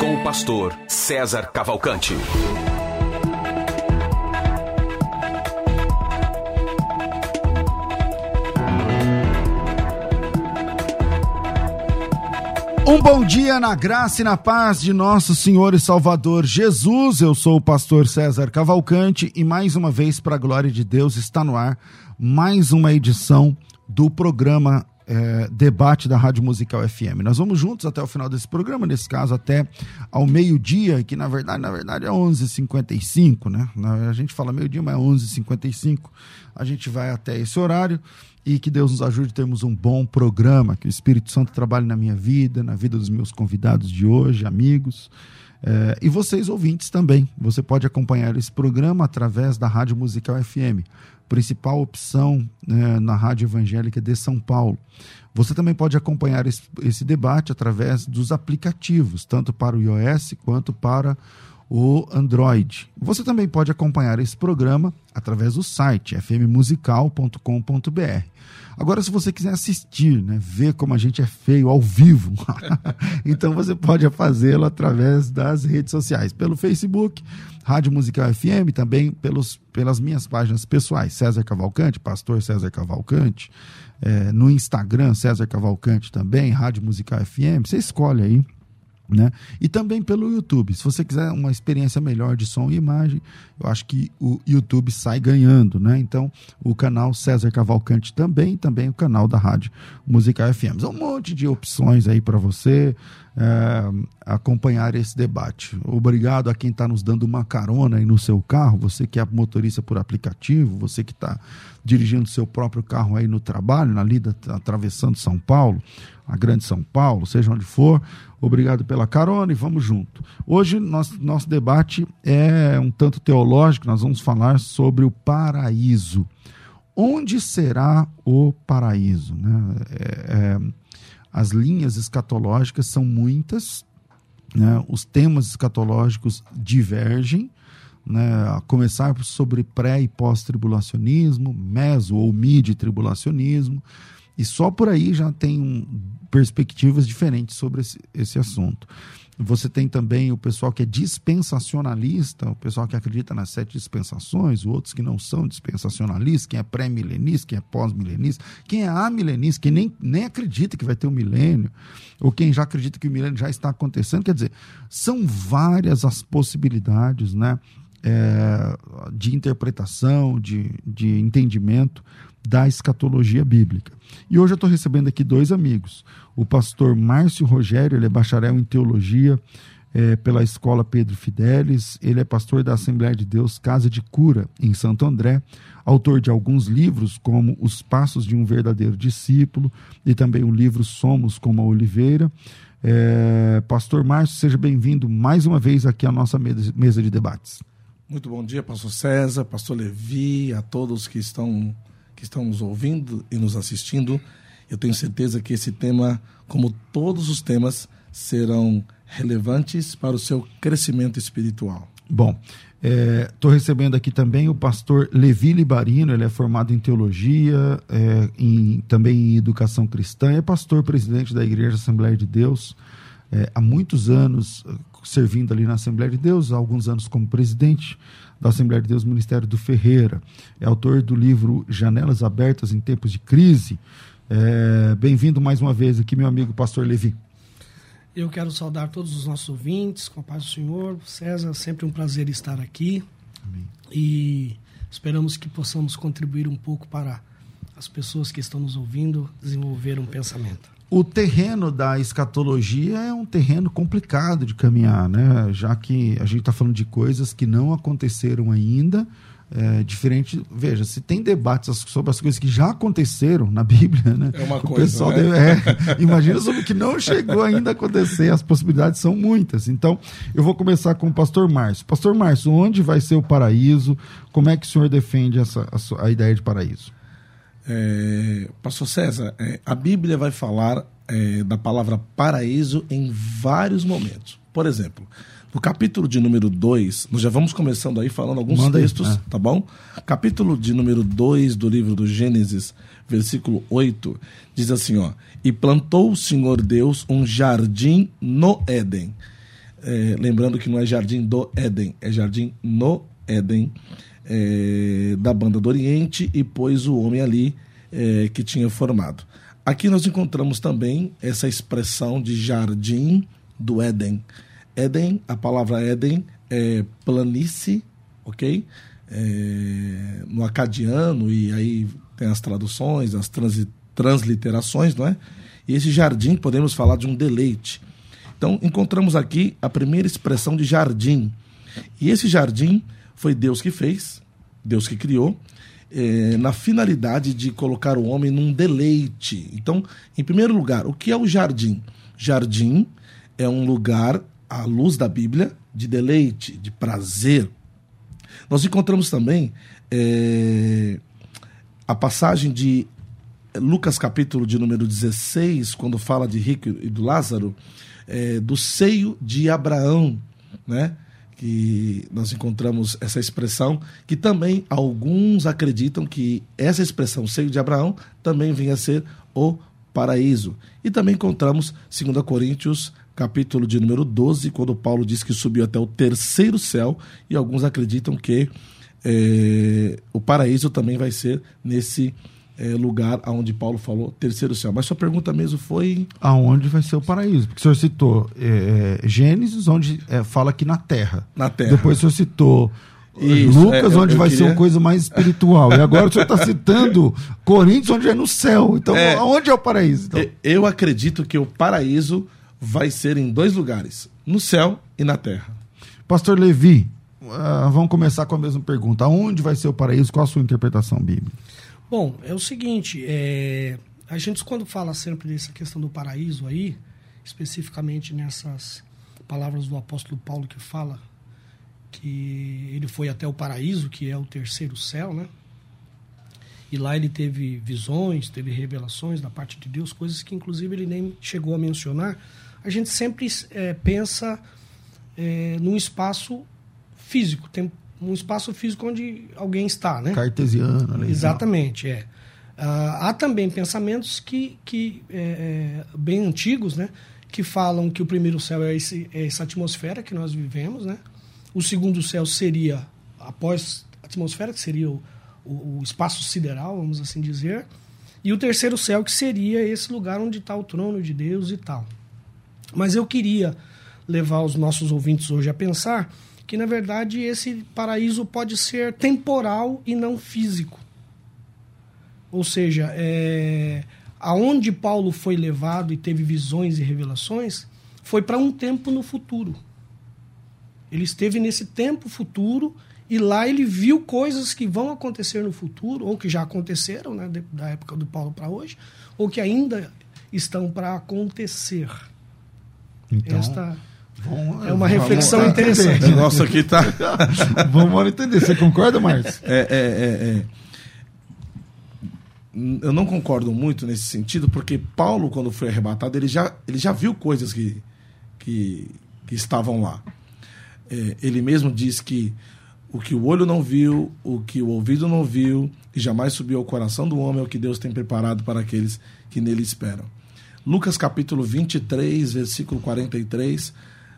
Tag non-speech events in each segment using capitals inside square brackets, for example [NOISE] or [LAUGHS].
Com o pastor César Cavalcante. Um bom dia na graça e na paz de nosso Senhor e Salvador Jesus. Eu sou o pastor César Cavalcante e mais uma vez, para a glória de Deus, está no ar mais uma edição do programa é, Debate da Rádio Musical FM. Nós vamos juntos até o final desse programa, nesse caso até ao meio-dia, que na verdade, na verdade é 11h55, né? A gente fala meio-dia, mas é 11h55. A gente vai até esse horário e que Deus nos ajude termos um bom programa, que o Espírito Santo trabalhe na minha vida, na vida dos meus convidados de hoje, amigos. É, e vocês ouvintes também. Você pode acompanhar esse programa através da Rádio Musical FM, principal opção né, na Rádio Evangélica de São Paulo. Você também pode acompanhar esse, esse debate através dos aplicativos, tanto para o iOS quanto para o Android. Você também pode acompanhar esse programa através do site fmmusical.com.br. Agora, se você quiser assistir, né, ver como a gente é feio ao vivo, [LAUGHS] então você pode fazê-lo através das redes sociais, pelo Facebook, Rádio Musical FM, também pelos, pelas minhas páginas pessoais, César Cavalcante, Pastor César Cavalcante, é, no Instagram, César Cavalcante também, Rádio Musical FM, você escolhe aí né? E também pelo YouTube. Se você quiser uma experiência melhor de som e imagem, eu acho que o YouTube sai ganhando, né? Então, o canal César Cavalcante também, também o canal da Rádio Musical FM. Um monte de opções aí para você é, acompanhar esse debate. Obrigado a quem está nos dando uma carona aí no seu carro, você que é motorista por aplicativo, você que está dirigindo seu próprio carro aí no trabalho, na lida atravessando São Paulo, a Grande São Paulo, seja onde for. Obrigado pela carona e vamos junto. Hoje nosso, nosso debate é um tanto teológico, nós vamos falar sobre o paraíso. Onde será o paraíso? Né? É, é, as linhas escatológicas são muitas, né? os temas escatológicos divergem, né, a começar sobre pré e pós-tribulacionismo, meso ou mid-tribulacionismo, e só por aí já tem um, perspectivas diferentes sobre esse, esse assunto. Você tem também o pessoal que é dispensacionalista, o pessoal que acredita nas sete dispensações, outros que não são dispensacionalistas, quem é pré-milenista, quem é pós-milenista, quem é amilenista, quem nem, nem acredita que vai ter um milênio, ou quem já acredita que o milênio já está acontecendo. Quer dizer, são várias as possibilidades né, é, de interpretação, de, de entendimento da escatologia bíblica. E hoje eu estou recebendo aqui dois amigos. O pastor Márcio Rogério, ele é bacharel em teologia é, pela Escola Pedro Fidelis, ele é pastor da Assembleia de Deus Casa de Cura, em Santo André, autor de alguns livros, como Os Passos de um Verdadeiro Discípulo, e também o livro Somos como a Oliveira. É, pastor Márcio, seja bem-vindo mais uma vez aqui à nossa mesa de debates. Muito bom dia, pastor César, pastor Levi, a todos que estão que estão nos ouvindo e nos assistindo. Eu tenho certeza que esse tema, como todos os temas, serão relevantes para o seu crescimento espiritual. Bom, estou é, recebendo aqui também o pastor Levi Libarino, ele é formado em teologia, é, em, também em educação cristã, é pastor presidente da Igreja Assembleia de Deus, é, há muitos anos servindo ali na Assembleia de Deus, há alguns anos como presidente da Assembleia de Deus Ministério do Ferreira. É autor do livro Janelas Abertas em Tempos de Crise. É, Bem-vindo mais uma vez aqui, meu amigo pastor Levi. Eu quero saudar todos os nossos ouvintes, com a paz do Senhor. César, sempre um prazer estar aqui. Amém. E esperamos que possamos contribuir um pouco para as pessoas que estão nos ouvindo desenvolver um pensamento o terreno da escatologia é um terreno complicado de caminhar, né? Já que a gente está falando de coisas que não aconteceram ainda, É, diferente, veja, se tem debates sobre as coisas que já aconteceram na Bíblia, né? É uma o coisa, pessoal né? deve- é, imagina sobre o que não chegou ainda a acontecer, as possibilidades são muitas. Então, eu vou começar com o pastor Márcio. Pastor Márcio, onde vai ser o paraíso? Como é que o senhor defende essa, a, a ideia de paraíso? É, Pastor César, é, a Bíblia vai falar é, da palavra paraíso em vários momentos. Por exemplo, no capítulo de número 2, nós já vamos começando aí falando alguns Manda aí, textos, é. tá bom? Capítulo de número 2 do livro do Gênesis, versículo 8, diz assim, ó: "E plantou o Senhor Deus um jardim no Éden". É, lembrando que não é jardim do Éden, é jardim no Éden, é, da banda do Oriente, e pôs o homem ali é, que tinha formado. Aqui nós encontramos também essa expressão de jardim do Éden. Éden, a palavra Éden é planície, ok? É, no acadiano, e aí tem as traduções, as transi- transliterações, não é? E esse jardim, podemos falar de um deleite. Então, encontramos aqui a primeira expressão de jardim. E esse jardim foi Deus que fez, Deus que criou, eh, na finalidade de colocar o homem num deleite. Então, em primeiro lugar, o que é o jardim? Jardim é um lugar, à luz da Bíblia, de deleite, de prazer. Nós encontramos também eh, a passagem de Lucas capítulo de número 16, quando fala de rico e do Lázaro, é, do seio de Abraão, né? Que nós encontramos essa expressão, que também alguns acreditam que essa expressão, seio de Abraão, também venha a ser o paraíso. E também encontramos 2 Coríntios, capítulo de número 12, quando Paulo diz que subiu até o terceiro céu, e alguns acreditam que é, o paraíso também vai ser nesse é, lugar onde Paulo falou terceiro céu. Mas sua pergunta mesmo foi. Aonde vai ser o paraíso? Porque o senhor citou é, é, Gênesis, onde é, fala aqui na terra. Na terra. Depois o senhor citou é, Isso, Lucas, é, eu- onde eu vai ser queria- uma coisa mais espiritual. E agora o senhor está citando [LAUGHS] Coríntios, onde é no céu. Então, aonde é o paraíso? Então, Eu acredito que o paraíso vai ser em dois lugares: no céu e na terra. Pastor Levi, ah, vamos começar com a mesma pergunta. Aonde vai ser o paraíso? Qual a sua interpretação bíblica? Bom, é o seguinte, é, a gente quando fala sempre dessa questão do paraíso aí, especificamente nessas palavras do apóstolo Paulo que fala que ele foi até o paraíso, que é o terceiro céu, né? E lá ele teve visões, teve revelações da parte de Deus, coisas que inclusive ele nem chegou a mencionar. A gente sempre é, pensa é, num espaço físico, tem um espaço físico onde alguém está, né? Cartesiano, né? Exatamente, é. Ah, há também pensamentos que, que é, é, bem antigos, né? Que falam que o primeiro céu é, esse- é essa atmosfera que nós vivemos, né? O segundo céu seria, após a atmosfera, que seria o, o- o espaço sideral, vamos assim dizer. E o terceiro céu, que seria esse lugar onde está o trono de Deus e tal. Mas eu queria levar os nossos ouvintes hoje a pensar que, na verdade, esse paraíso pode ser temporal e não físico. Ou seja, é, aonde Paulo foi levado e teve visões e revelações foi para um tempo no futuro. Ele esteve nesse tempo futuro e lá ele viu coisas que vão acontecer no futuro, ou que já aconteceram, né, da época do Paulo para hoje, ou que ainda estão para acontecer. Então, Esta vamos- é uma reflexão interessante. Nosso aqui tá. [LAUGHS] Vamos entender. Você concorda, Márcio? É, é, é, é. Eu não concordo muito nesse sentido, porque Paulo, quando foi arrebatado, ele já, ele já viu coisas que, que, que estavam lá. É, ele mesmo diz que o que o olho não viu, o que o ouvido não viu, e jamais subiu ao coração do homem é o que Deus tem preparado para aqueles que nele esperam. Lucas capítulo 23, versículo 43,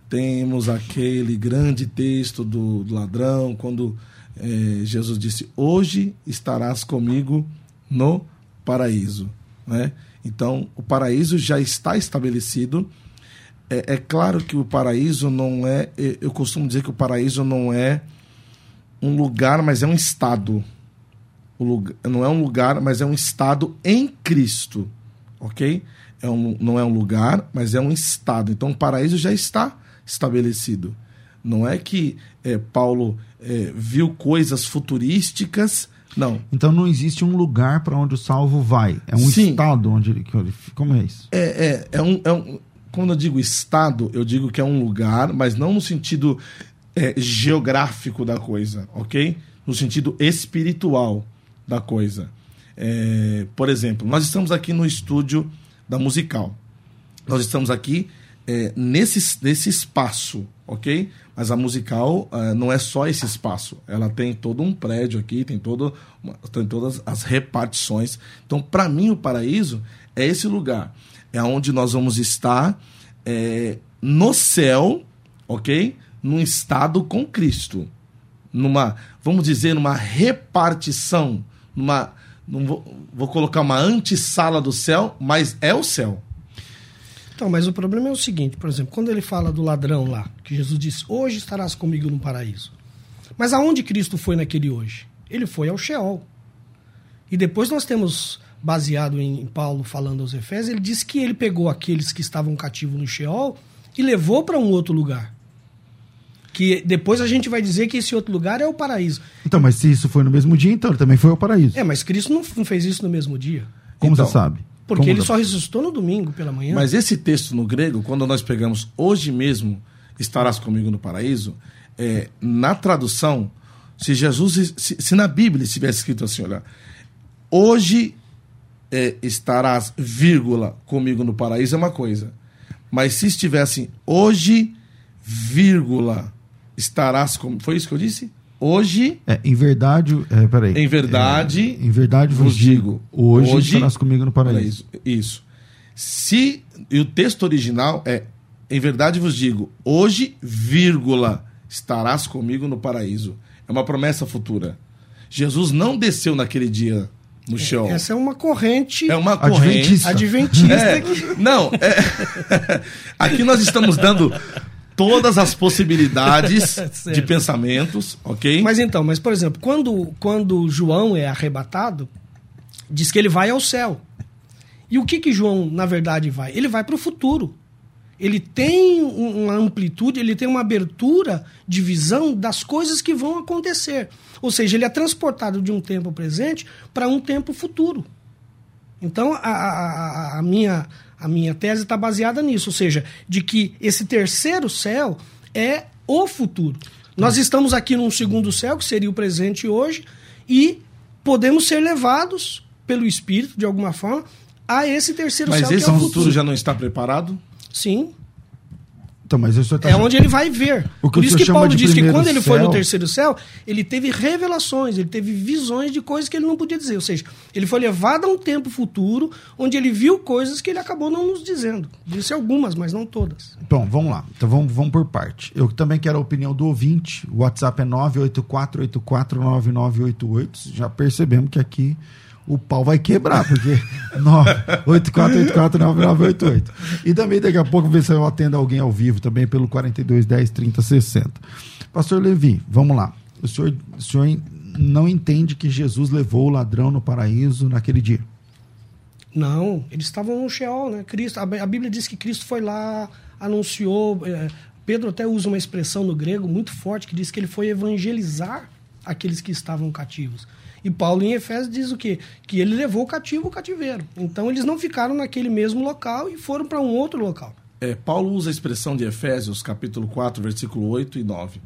temos aquele grande texto do, do ladrão, quando eh, Jesus disse: Hoje estarás comigo no paraíso. Né? Então, o paraíso já está estabelecido. É, é claro que o paraíso não é. Eu costumo dizer que o paraíso não é um lugar, mas é um estado. Lugar, não é um lugar, mas é um estado em Cristo. Ok? É um, não é um lugar, mas é um estado. Então o paraíso já está estabelecido. Não é que é, Paulo é, viu coisas futurísticas. Não. Então não existe um lugar para onde o salvo vai. É um Sim. estado onde ele. ele- Como é isso? É, é, é, um, é um. Quando eu digo estado, eu digo que é um lugar, mas não no sentido é, geográfico da coisa, ok? No sentido espiritual da coisa. É, por exemplo, nós estamos aqui no estúdio da Musical. Nós estamos aqui é, nesse, nesse espaço, ok? Mas a Musical ah, não é só esse espaço. Ela tem todo um prédio aqui, tem, todo, tem todas as repartições. Então, para mim, o paraíso é esse lugar. É onde nós vamos estar é, no céu, ok? Num estado com Cristo numa, vamos dizer, numa repartição, numa, vou, vou colocar uma antessala do céu, mas é o céu. Então, mas o problema é o seguinte, por exemplo, quando ele fala do ladrão lá, que Jesus disse, hoje estarás comigo no paraíso. Mas aonde Cristo foi naquele hoje? Ele foi ao Sheol. E depois nós temos, baseado em Paulo falando aos Efésios, ele diz que ele pegou aqueles que estavam cativos no Sheol e levou para um outro lugar. Que depois a gente vai dizer que esse outro lugar é o paraíso. Então, mas se isso foi no mesmo dia, então ele também foi ao paraíso. É, mas Cristo não, fez isso no mesmo dia. Como Então, você sabe? Porque Como ele só ressuscitou no domingo pela manhã. Mas esse texto no grego, quando nós pegamos hoje mesmo estarás comigo no paraíso, é, na tradução, se Jesus, se, se na Bíblia estivesse escrito assim, olha, hoje é, estarás, vírgula, comigo no paraíso é uma coisa. Mas se estivesse hoje, vírgula, estarás comigo. Foi isso que eu disse? Hoje, É, em verdade, é, peraí. em verdade, É, em verdade vos, digo, digo, hoje, hoje estarás comigo no paraíso. paraíso. Isso. Se e o texto original é em verdade vos digo, hoje, vírgula, estarás comigo no paraíso. É uma promessa futura. Jesus não desceu naquele dia no chão. Essa é uma corrente É uma corrente. Adventista. adventista. É, não, é, [LAUGHS] aqui nós estamos dando todas as [LAUGHS] possibilidades [LAUGHS] de pensamentos, ok? Mas então, mas por exemplo, quando, quando João é arrebatado, diz que ele vai ao céu. E o que que João, na verdade, vai? Ele vai para o futuro. Ele tem um- uma amplitude, ele tem uma abertura de visão das coisas que vão acontecer. Ou seja, ele é transportado de um tempo presente para um tempo futuro. Então, a- a- a minha, a minha tese está baseada nisso, ou seja, de que esse terceiro céu é o futuro. Nós estamos aqui num segundo céu, que seria o presente hoje, e podemos ser levados pelo Espírito, de alguma forma, a esse terceiro Mas céu esse que é o futuro futuro. já não está preparado? Sim, Então, mas isso tá é onde ele vai ver. O que Por isso que Paulo diz que quando ele foi no terceiro céu, ele teve revelações, ele teve visões de coisas que ele não podia dizer. Ou seja, ele foi levado a um tempo futuro onde ele viu coisas que ele acabou não nos dizendo. Disse algumas, mas não todas. Bom, vamos lá. Então vamos, vamos por parte. Eu também quero a opinião do ouvinte. O WhatsApp é 984849988. Já percebemos que aqui o pau vai quebrar, porque [LAUGHS] 984849988. E também daqui a pouco ver se eu atendo alguém ao vivo também pelo 4210 3060. Pastor Levi, vamos lá. O senhor, o senhor não entende que Jesus levou o ladrão no paraíso naquele dia? Não, eles estavam no Sheol, né? Cristo, a Bí- a Bíblia diz que Cristo foi lá, anunciou. eh, Pedro até usa uma expressão no grego muito forte que diz que ele foi evangelizar aqueles que estavam cativos. E Paulo em Efésios diz o quê? Que ele levou o cativo o cativeiro. Então eles não ficaram naquele mesmo local e foram para um outro local. É, Paulo usa a expressão de Efésios, capítulo 4, versículo 8 e 9,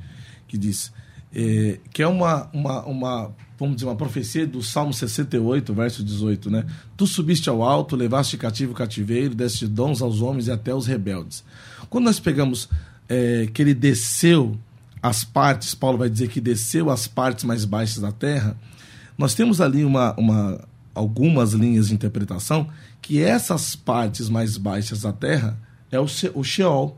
que diz é, que é uma, uma, uma, vamos dizer, uma profecia do Salmo 68, verso 18, né? Tu subiste ao alto, levaste cativo o cativeiro, deste dons aos homens e até aos rebeldes. Quando nós pegamos é, que ele desceu as partes, Paulo vai dizer que desceu as partes mais baixas da terra, nós temos ali uma, uma, algumas linhas de interpretação que essas partes mais baixas da Terra é o, She- o Sheol,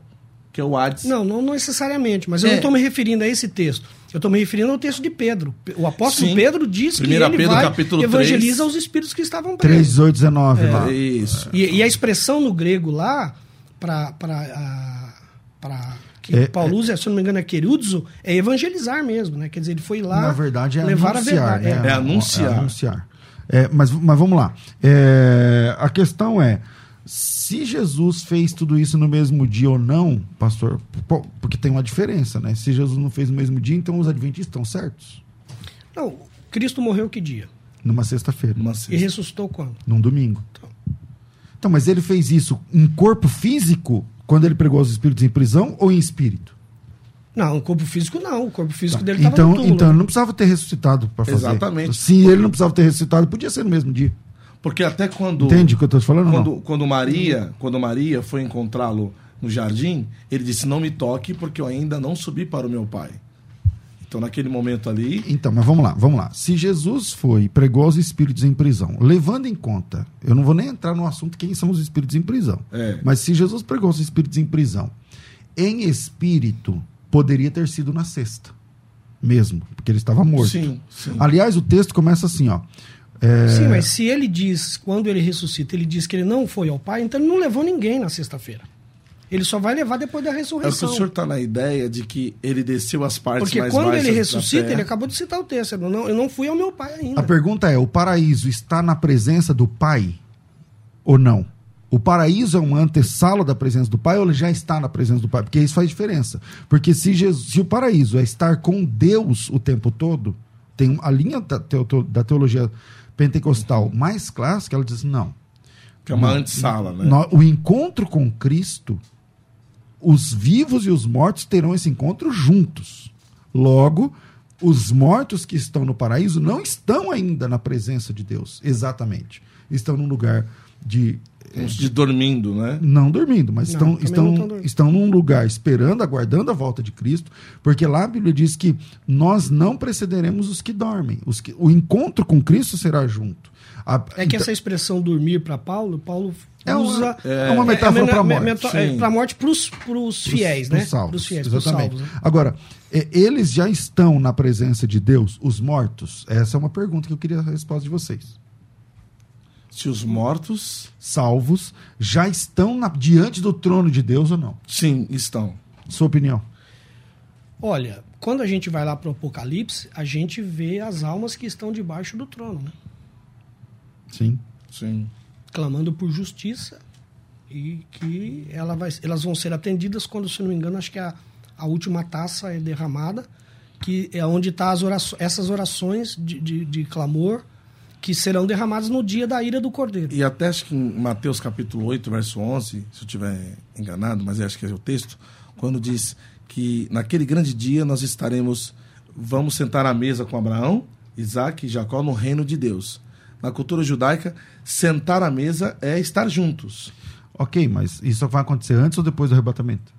que é o Hades. Não, não necessariamente, mas eu É. não estou me referindo a esse texto. Eu estou me referindo ao texto de Pedro. O apóstolo Sim. Pedro diz que Primeira ele Pedro, vai capítulo evangeliza 3. os espíritos que estavam presos. 3819 lá. Isso. E, e a expressão no grego lá, para que É, Paulo usa, se eu não me engano, é querudzo, é evangelizar mesmo, né? Quer dizer, ele foi lá Na verdade, é levar anunciar. a verdade. né? É anunciar. É anunciar. É, mas, mas vamos lá. É, a questão é: Se Jesus fez tudo isso no mesmo dia ou não, pastor, porque tem uma diferença, né? Se Jesus não fez no mesmo dia, então os adventistas estão certos? Não, Cristo morreu que dia? Numa sexta-feira. Numa E sexta. ressuscitou quando? Num domingo. Então, mas ele fez isso em corpo físico quando ele pregou os espíritos em prisão ou em espírito? Não, o corpo físico não. O corpo físico dele estava Então, no túmulo. então ele não precisava ter ressuscitado para fazer. Exatamente. Se ele não precisava ter ressuscitado, podia ser no mesmo dia. Porque até quando. Entende o que eu estou te falando? Quando, não? quando Maria, quando Maria foi encontrá-lo no jardim, ele disse: "Não me toque, porque eu ainda não subi para o meu pai". Então, naquele momento ali, Então, mas vamos lá, vamos lá. Se Jesus foi e pregou aos espíritos em prisão, levando em conta, eu não vou nem entrar no assunto quem são os espíritos em prisão, É. mas se Jesus pregou aos espíritos em prisão, em espírito, poderia ter sido na sexta, mesmo, porque ele estava morto. sim, sim. Aliás, o texto começa assim, ó. É, Sim, mas se ele diz, quando ele ressuscita, ele diz que ele não foi ao Pai, então ele não levou ninguém na sexta-feira. Ele só vai levar depois da é o que ressurreição. o senhor está na ideia de que ele desceu as partes Porque mais quando ele ressuscita, ele acabou de citar o texto. Eu não, eu não fui ao meu pai ainda. A pergunta é: o paraíso está na presença do Pai ou não? O paraíso é uma antessala da presença do Pai ou ele já está na presença do Pai? Porque isso faz diferença. Porque se, Jesus, se o paraíso é estar com Deus o tempo todo, tem a linha da, teo- da teologia pentecostal mais clássica, ela diz: não. Que é uma antessala, né? No- o encontro com Cristo, os vivos e os mortos terão esse encontro juntos. Logo, os mortos que estão no paraíso não estão ainda na presença de Deus, exatamente. Estão num lugar de. Uns de dormindo, né? Não dormindo, mas Não, estão, estão, estão num lugar esperando, aguardando a volta de Cristo, porque lá a Bíblia diz que nós não precederemos os que dormem. Os que, o encontro com Cristo será junto. A- É que essa expressão dormir para Paulo, Paulo É uma- usa. é uma metáfora pra morte. Sim. Para morte para os fiéis, né? Pros salvos, Pros fiéis, pros exatamente. salvos, né? Agora, é, eles já estão na presença de Deus, os mortos? Essa é uma pergunta que eu queria a resposta de vocês. Se os mortos, Salvos já estão na- diante do trono de Deus ou não? sim, estão. Sua opinião? Olha, quando a gente vai lá para o Apocalipse, a gente vê as almas que estão debaixo do trono, né? Sim. Sim. Clamando por justiça e que ela vai, elas vão ser atendidas quando, se não me engano, acho que a, a última taça é derramada, que é onde estão tá essas orações de, de, de clamor que serão derramadas no dia da ira do Cordeiro. E até acho que em Mateus capítulo 8, verso 11, se eu estiver enganado, mas acho que é o texto, quando diz que naquele grande dia nós estaremos, vamos sentar à mesa com Abraão, Isaac e Jacó no reino de Deus. Na cultura judaica, sentar à mesa é estar juntos. Ok, mas isso vai acontecer antes ou depois do arrebatamento?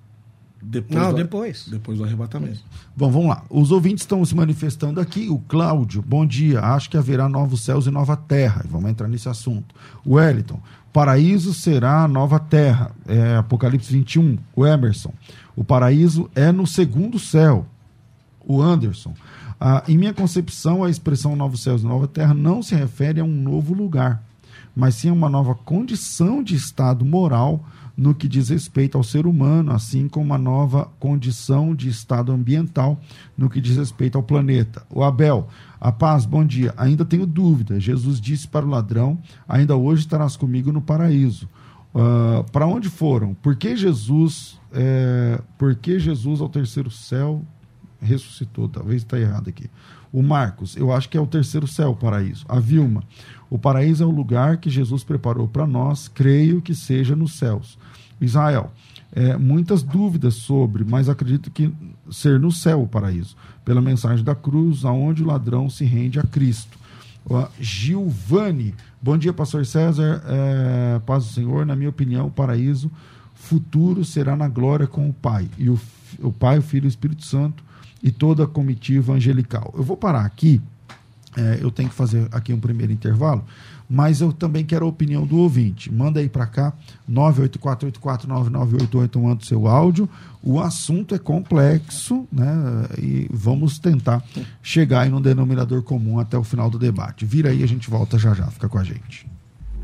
Depois Não, do, depois. Depois do arrebatamento. Bom, vamos lá. Os ouvintes estão se manifestando aqui. O Cláudio, bom dia. Acho que haverá novos céus e nova terra. E Vamos entrar nesse assunto. O Wellington, paraíso será a nova terra. É, Apocalipse 21. O Emerson, o paraíso é no segundo céu. O Anderson, ah, em minha concepção, a expressão novos céus nova terra não se refere a um novo lugar, mas sim a uma nova condição de estado moral no que diz respeito ao ser humano, assim como uma nova condição de estado ambiental no que diz respeito ao planeta. O Abel, a paz, bom dia. Ainda tenho dúvida. Jesus disse para o ladrão: ainda hoje estarás comigo no paraíso. Ah, para onde foram? Por que Jesus, é, por que Jesus ao terceiro céu ressuscitou? Talvez está errado aqui. O Marcos, eu acho que é o terceiro céu, o paraíso. A Vilma, o paraíso é o lugar que Jesus preparou para nós, creio que seja nos céus. Israel, é, muitas dúvidas sobre, mas acredito que ser no céu o paraíso, pela mensagem da cruz, aonde o ladrão se rende a Cristo. Ó, Gilvane, bom dia, pastor César, é, paz do Senhor, na minha opinião, o paraíso futuro será na glória com o Pai, e o, o Pai, o Filho e o Espírito Santo, e toda a comitiva angelical. Eu vou parar aqui, é, eu tenho que fazer aqui um primeiro intervalo, mas eu também quero a opinião do ouvinte. Manda aí para cá, 984849988, manda o seu áudio. O assunto é complexo, né? E vamos tentar chegar aí num denominador comum até o final do debate. Vira aí, a gente volta já já, fica com a gente.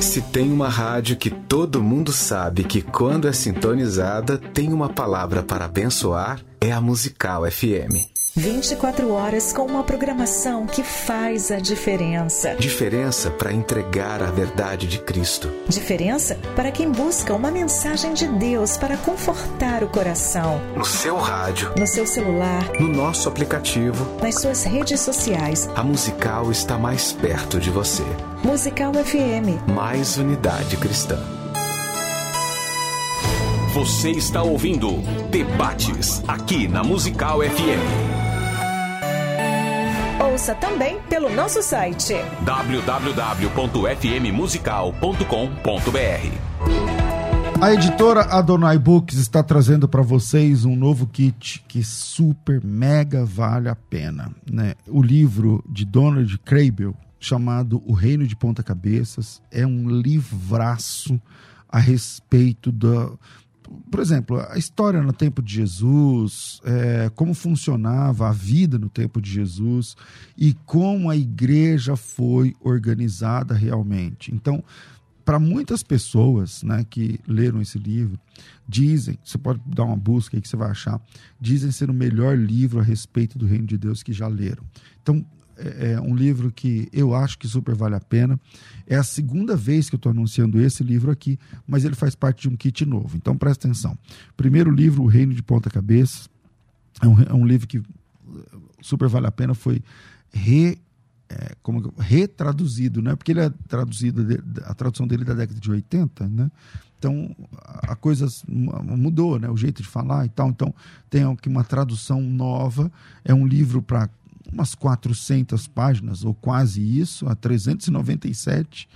Se tem uma rádio que todo mundo sabe que quando é sintonizada tem uma palavra para abençoar, é a Musical FM. 24 horas com uma programação que faz a diferença. Diferença para entregar a verdade de Cristo. Diferença para quem busca uma mensagem de Deus para confortar o coração. No seu rádio, no seu celular, no nosso aplicativo, nas suas redes sociais. A Musical está mais perto de você. Musical FM. Mais unidade cristã. Você está ouvindo Debates aqui na Musical FM. Ouça também pelo nosso site www.fmmusical.com.br. A editora Adonai Books está trazendo para vocês um novo kit que super mega vale a pena. Né? O livro de Donald Crabel, chamado O Reino de Ponta Cabeças, é um livraço a respeito da, por exemplo, a história no tempo de Jesus, é, como funcionava a vida no tempo de Jesus e como a igreja foi organizada realmente. Então, para muitas pessoas né, que leram esse livro, dizem, você pode dar uma busca aí que você vai achar, dizem ser o melhor livro a respeito do reino de Deus que já leram. Então, é, é um livro que eu acho que super vale a pena. É a segunda vez que eu estou anunciando esse livro aqui, mas ele faz parte de um kit novo. Então presta atenção. Primeiro livro, O Reino de Ponta Cabeça. É um, é um livro que super vale a pena. Foi re, é, como, retraduzido, né? porque ele é traduzido, a tradução dele é da década de 80, né? Então a coisa mudou, né? O jeito de falar e tal. Então tem uma tradução nova. É um livro para umas 400 páginas, ou quase isso, a 397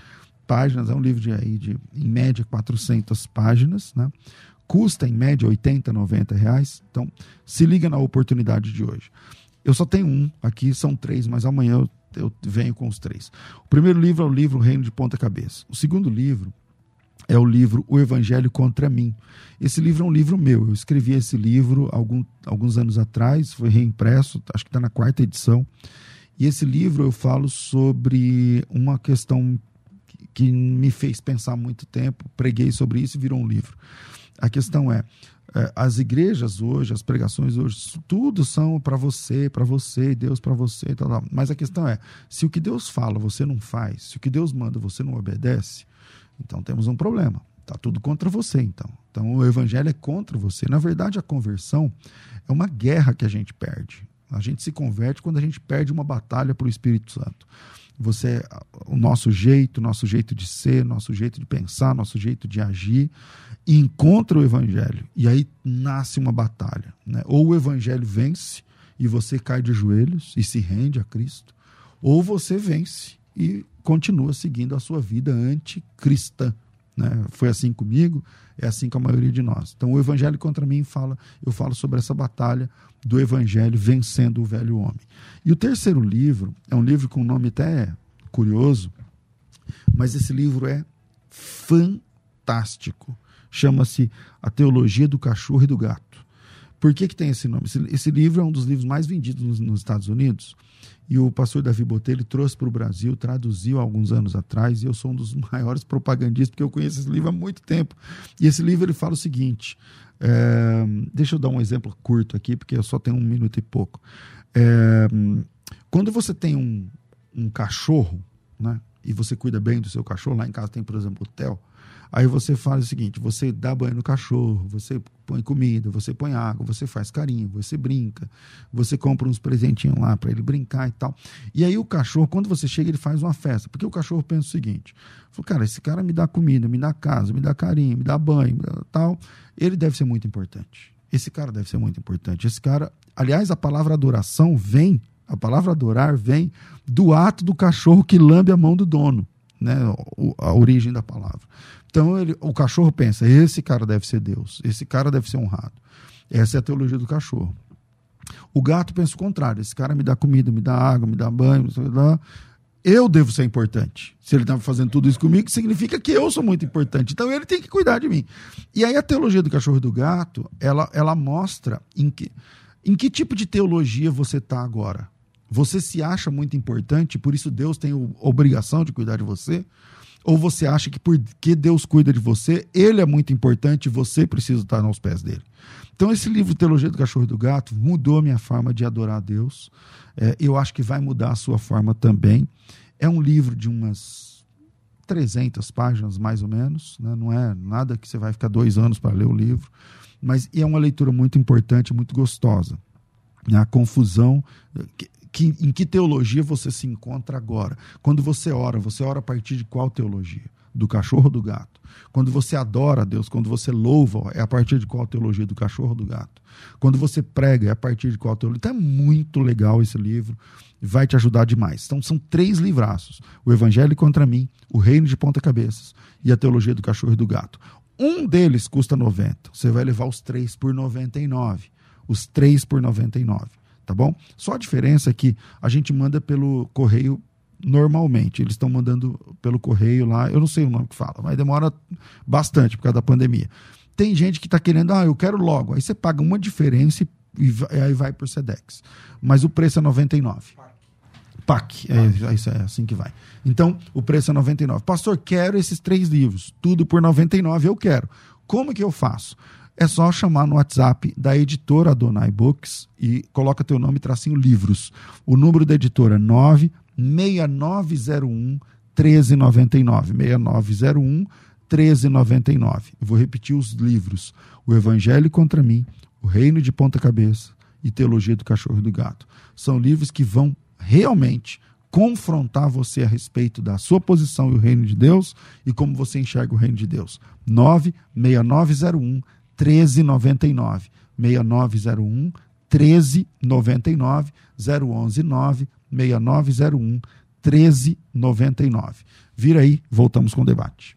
páginas. É um livro de, aí de em média, 400 páginas. Né? Custa, em média, 80, 90 reais. Então, se liga na oportunidade de hoje. Eu só tenho um aqui, são três, mas amanhã eu, eu venho com os três. O primeiro livro é o livro Reino de Ponta Cabeça. O segundo livro é o livro O Evangelho contra mim. Esse livro é um livro meu. Eu escrevi esse livro algum, alguns anos atrás, foi reimpresso, acho que está na quarta edição. E esse livro eu falo sobre uma questão que me fez pensar muito tempo, preguei sobre isso e virou um livro. A questão é, é as igrejas hoje, as pregações hoje, tudo são para você, para você, Deus para você, tal, tal. mas a questão é, se o que Deus fala você não faz, se o que Deus manda você não obedece, então temos um problema. Está tudo contra você, então. Então o evangelho é contra você. Na verdade, a conversão é uma guerra que a gente perde. A gente se converte quando a gente perde uma batalha para o Espírito Santo. Você, o nosso jeito, nosso jeito de ser, nosso jeito de pensar, nosso jeito de agir, encontra o Evangelho. E aí nasce uma batalha. Né? Ou o Evangelho vence e você cai de joelhos e se rende a Cristo, ou você vence e continua seguindo a sua vida anticristã. Né? Foi assim comigo, é assim com a maioria de nós. Então, o Evangelho contra mim fala, eu falo sobre essa batalha do Evangelho vencendo o velho homem. E o terceiro livro é um livro com um nome até curioso, mas esse livro é fantástico. Chama-se A Teologia do Cachorro e do Gato. Por que, que tem esse nome? Esse, esse livro é um dos livros mais vendidos nos, nos Estados Unidos e o pastor Davi Botelho trouxe para o Brasil, traduziu há alguns anos atrás, e eu sou um dos [LAUGHS] maiores propagandistas, porque eu conheço esse livro há muito tempo. E esse livro ele fala o seguinte: é, deixa eu dar um exemplo curto aqui, porque eu só tenho um minuto e pouco. É, quando você tem um, um cachorro, né, e você cuida bem do seu cachorro, lá em casa tem, por exemplo, o Theo Aí você faz o seguinte: você dá banho no cachorro, você põe comida, você põe água, você faz carinho, você brinca, você compra uns presentinhos lá para ele brincar e tal. E aí o cachorro, quando você chega, ele faz uma festa, porque o cachorro pensa o seguinte: cara, esse cara me dá comida, me dá casa, me dá carinho, me dá banho, tal. Ele deve ser muito importante. Esse cara deve ser muito importante. Esse cara, aliás, a palavra adoração vem, a palavra adorar vem do ato do cachorro que lambe a mão do dono. Né, a origem da palavra. Então ele, o cachorro pensa: esse cara deve ser Deus, esse cara deve ser honrado. Essa é a teologia do cachorro. O gato pensa o contrário: esse cara me dá comida, me dá água, me dá banho, eu devo ser importante. Se ele está fazendo tudo isso comigo, significa que eu sou muito importante. Então ele tem que cuidar de mim. E aí a teologia do cachorro e do gato, ela, ela mostra em que, em que tipo de teologia você está agora. Você se acha muito importante, por isso Deus tem a obrigação de cuidar de você? Ou você acha que porque Deus cuida de você, ele é muito importante e você precisa estar aos pés dele? Então, esse livro Teologia do Cachorro e do Gato mudou a minha forma de adorar a Deus. É, eu acho que vai mudar a sua forma também. É um livro de umas 300 páginas, mais ou menos. Né? Não é nada que você vai ficar dois anos para ler o livro. Mas é uma leitura muito importante, muito gostosa. A confusão. Que, em que teologia você se encontra agora? Quando você ora, você ora a partir de qual teologia? do cachorro ou do gato. Quando você adora a Deus, quando você louva, é a partir de qual teologia? Do cachorro ou do gato. Quando você prega, é a partir de qual teologia? Então é muito legal esse livro, vai te ajudar demais. Então são três livraços: O Evangelho contra mim, O Reino de Ponta Cabeças e a Teologia do Cachorro e do Gato. Um deles custa 90. Você vai levar os três por 99. Os três por 99, tá bom? Só a diferença é que a gente manda pelo correio normalmente. Eles estão mandando pelo correio lá, eu não sei o nome que fala, mas demora bastante por causa da pandemia. Tem gente que está querendo, ah, eu quero logo. Aí você paga uma diferença e, e aí vai por Sedex. Mas o preço é 99. PAC, é, é, isso é assim que vai. Então, o preço é 99. Pastor, quero esses três livros, tudo por 99, eu quero. Como que eu faço? É só chamar no WhatsApp da editora Adonai Books e coloca teu nome tracinho livros. O número da editora é 9 6901 1399. 6901 1399. Eu vou repetir os livros: O Evangelho contra mim, O Reino de Ponta Cabeça e Teologia do Cachorro e do Gato. São livros que vão realmente confrontar você a respeito da sua posição e o reino de Deus e como você enxerga o reino de Deus. 96901 1399. 6901 1399 011 9 6901 1399. Vira aí, voltamos com o debate.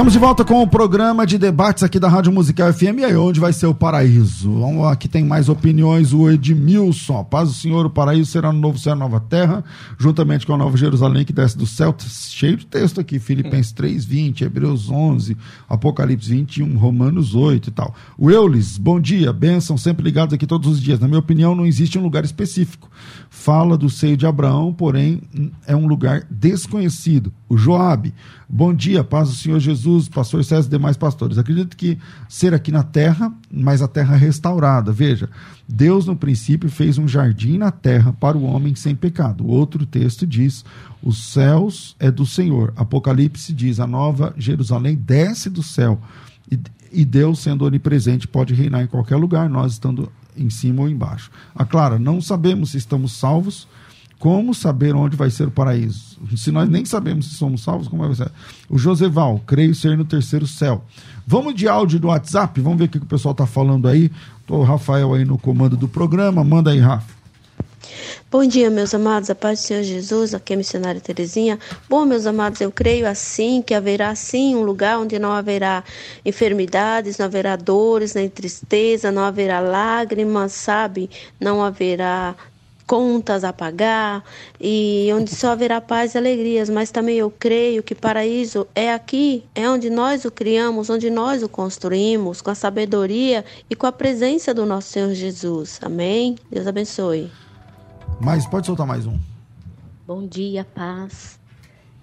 Estamos de volta com o programa de debates aqui da Rádio Musical FM. E aí, onde vai ser o paraíso? Vamos lá, aqui tem mais opiniões. O Edmilson. Paz do Senhor, o paraíso será no novo céu, nova terra, juntamente com a nova Jerusalém que desce do céu. Cheio de texto aqui. Filipenses 3, 20, Hebreus 11, Apocalipse 21, Romanos 8 e tal. O Eulis, bom dia, bênção, sempre ligados aqui todos os dias. Na minha opinião, não existe um lugar específico. Fala do seio de Abraão, porém é um lugar desconhecido. O Joabe, bom dia, paz do Senhor Jesus, pastor César e demais pastores. Acredito que ser aqui na terra, mas a terra restaurada. Veja, Deus no princípio fez um jardim na terra para o homem sem pecado. Outro texto diz: os céus é do Senhor. Apocalipse diz: a nova Jerusalém desce do céu. E, e Deus, sendo onipresente, pode reinar em qualquer lugar, nós estando em cima ou embaixo. Ah, claro, não sabemos se estamos salvos. Como saber onde vai ser o paraíso? Se nós nem sabemos se somos salvos, como vai ser? O Joseval, creio ser no terceiro céu. Vamos de áudio do WhatsApp, vamos ver o que o pessoal está falando aí. Tô o Rafael aí no comando do programa. Manda aí, Rafa. Bom dia, meus amados, a paz do Senhor Jesus, aqui é a missionária Terezinha. Bom, meus amados, eu creio assim que haverá sim um lugar onde não haverá enfermidades, não haverá dores, nem tristeza, não haverá lágrimas, sabe? Não haverá contas a pagar e onde só haverá paz e alegrias, mas também eu creio que paraíso é aqui, é onde nós o criamos, onde nós o construímos, com a sabedoria e com a presença do nosso Senhor Jesus. Amém? Deus abençoe. Mas pode soltar mais um. Bom dia, paz.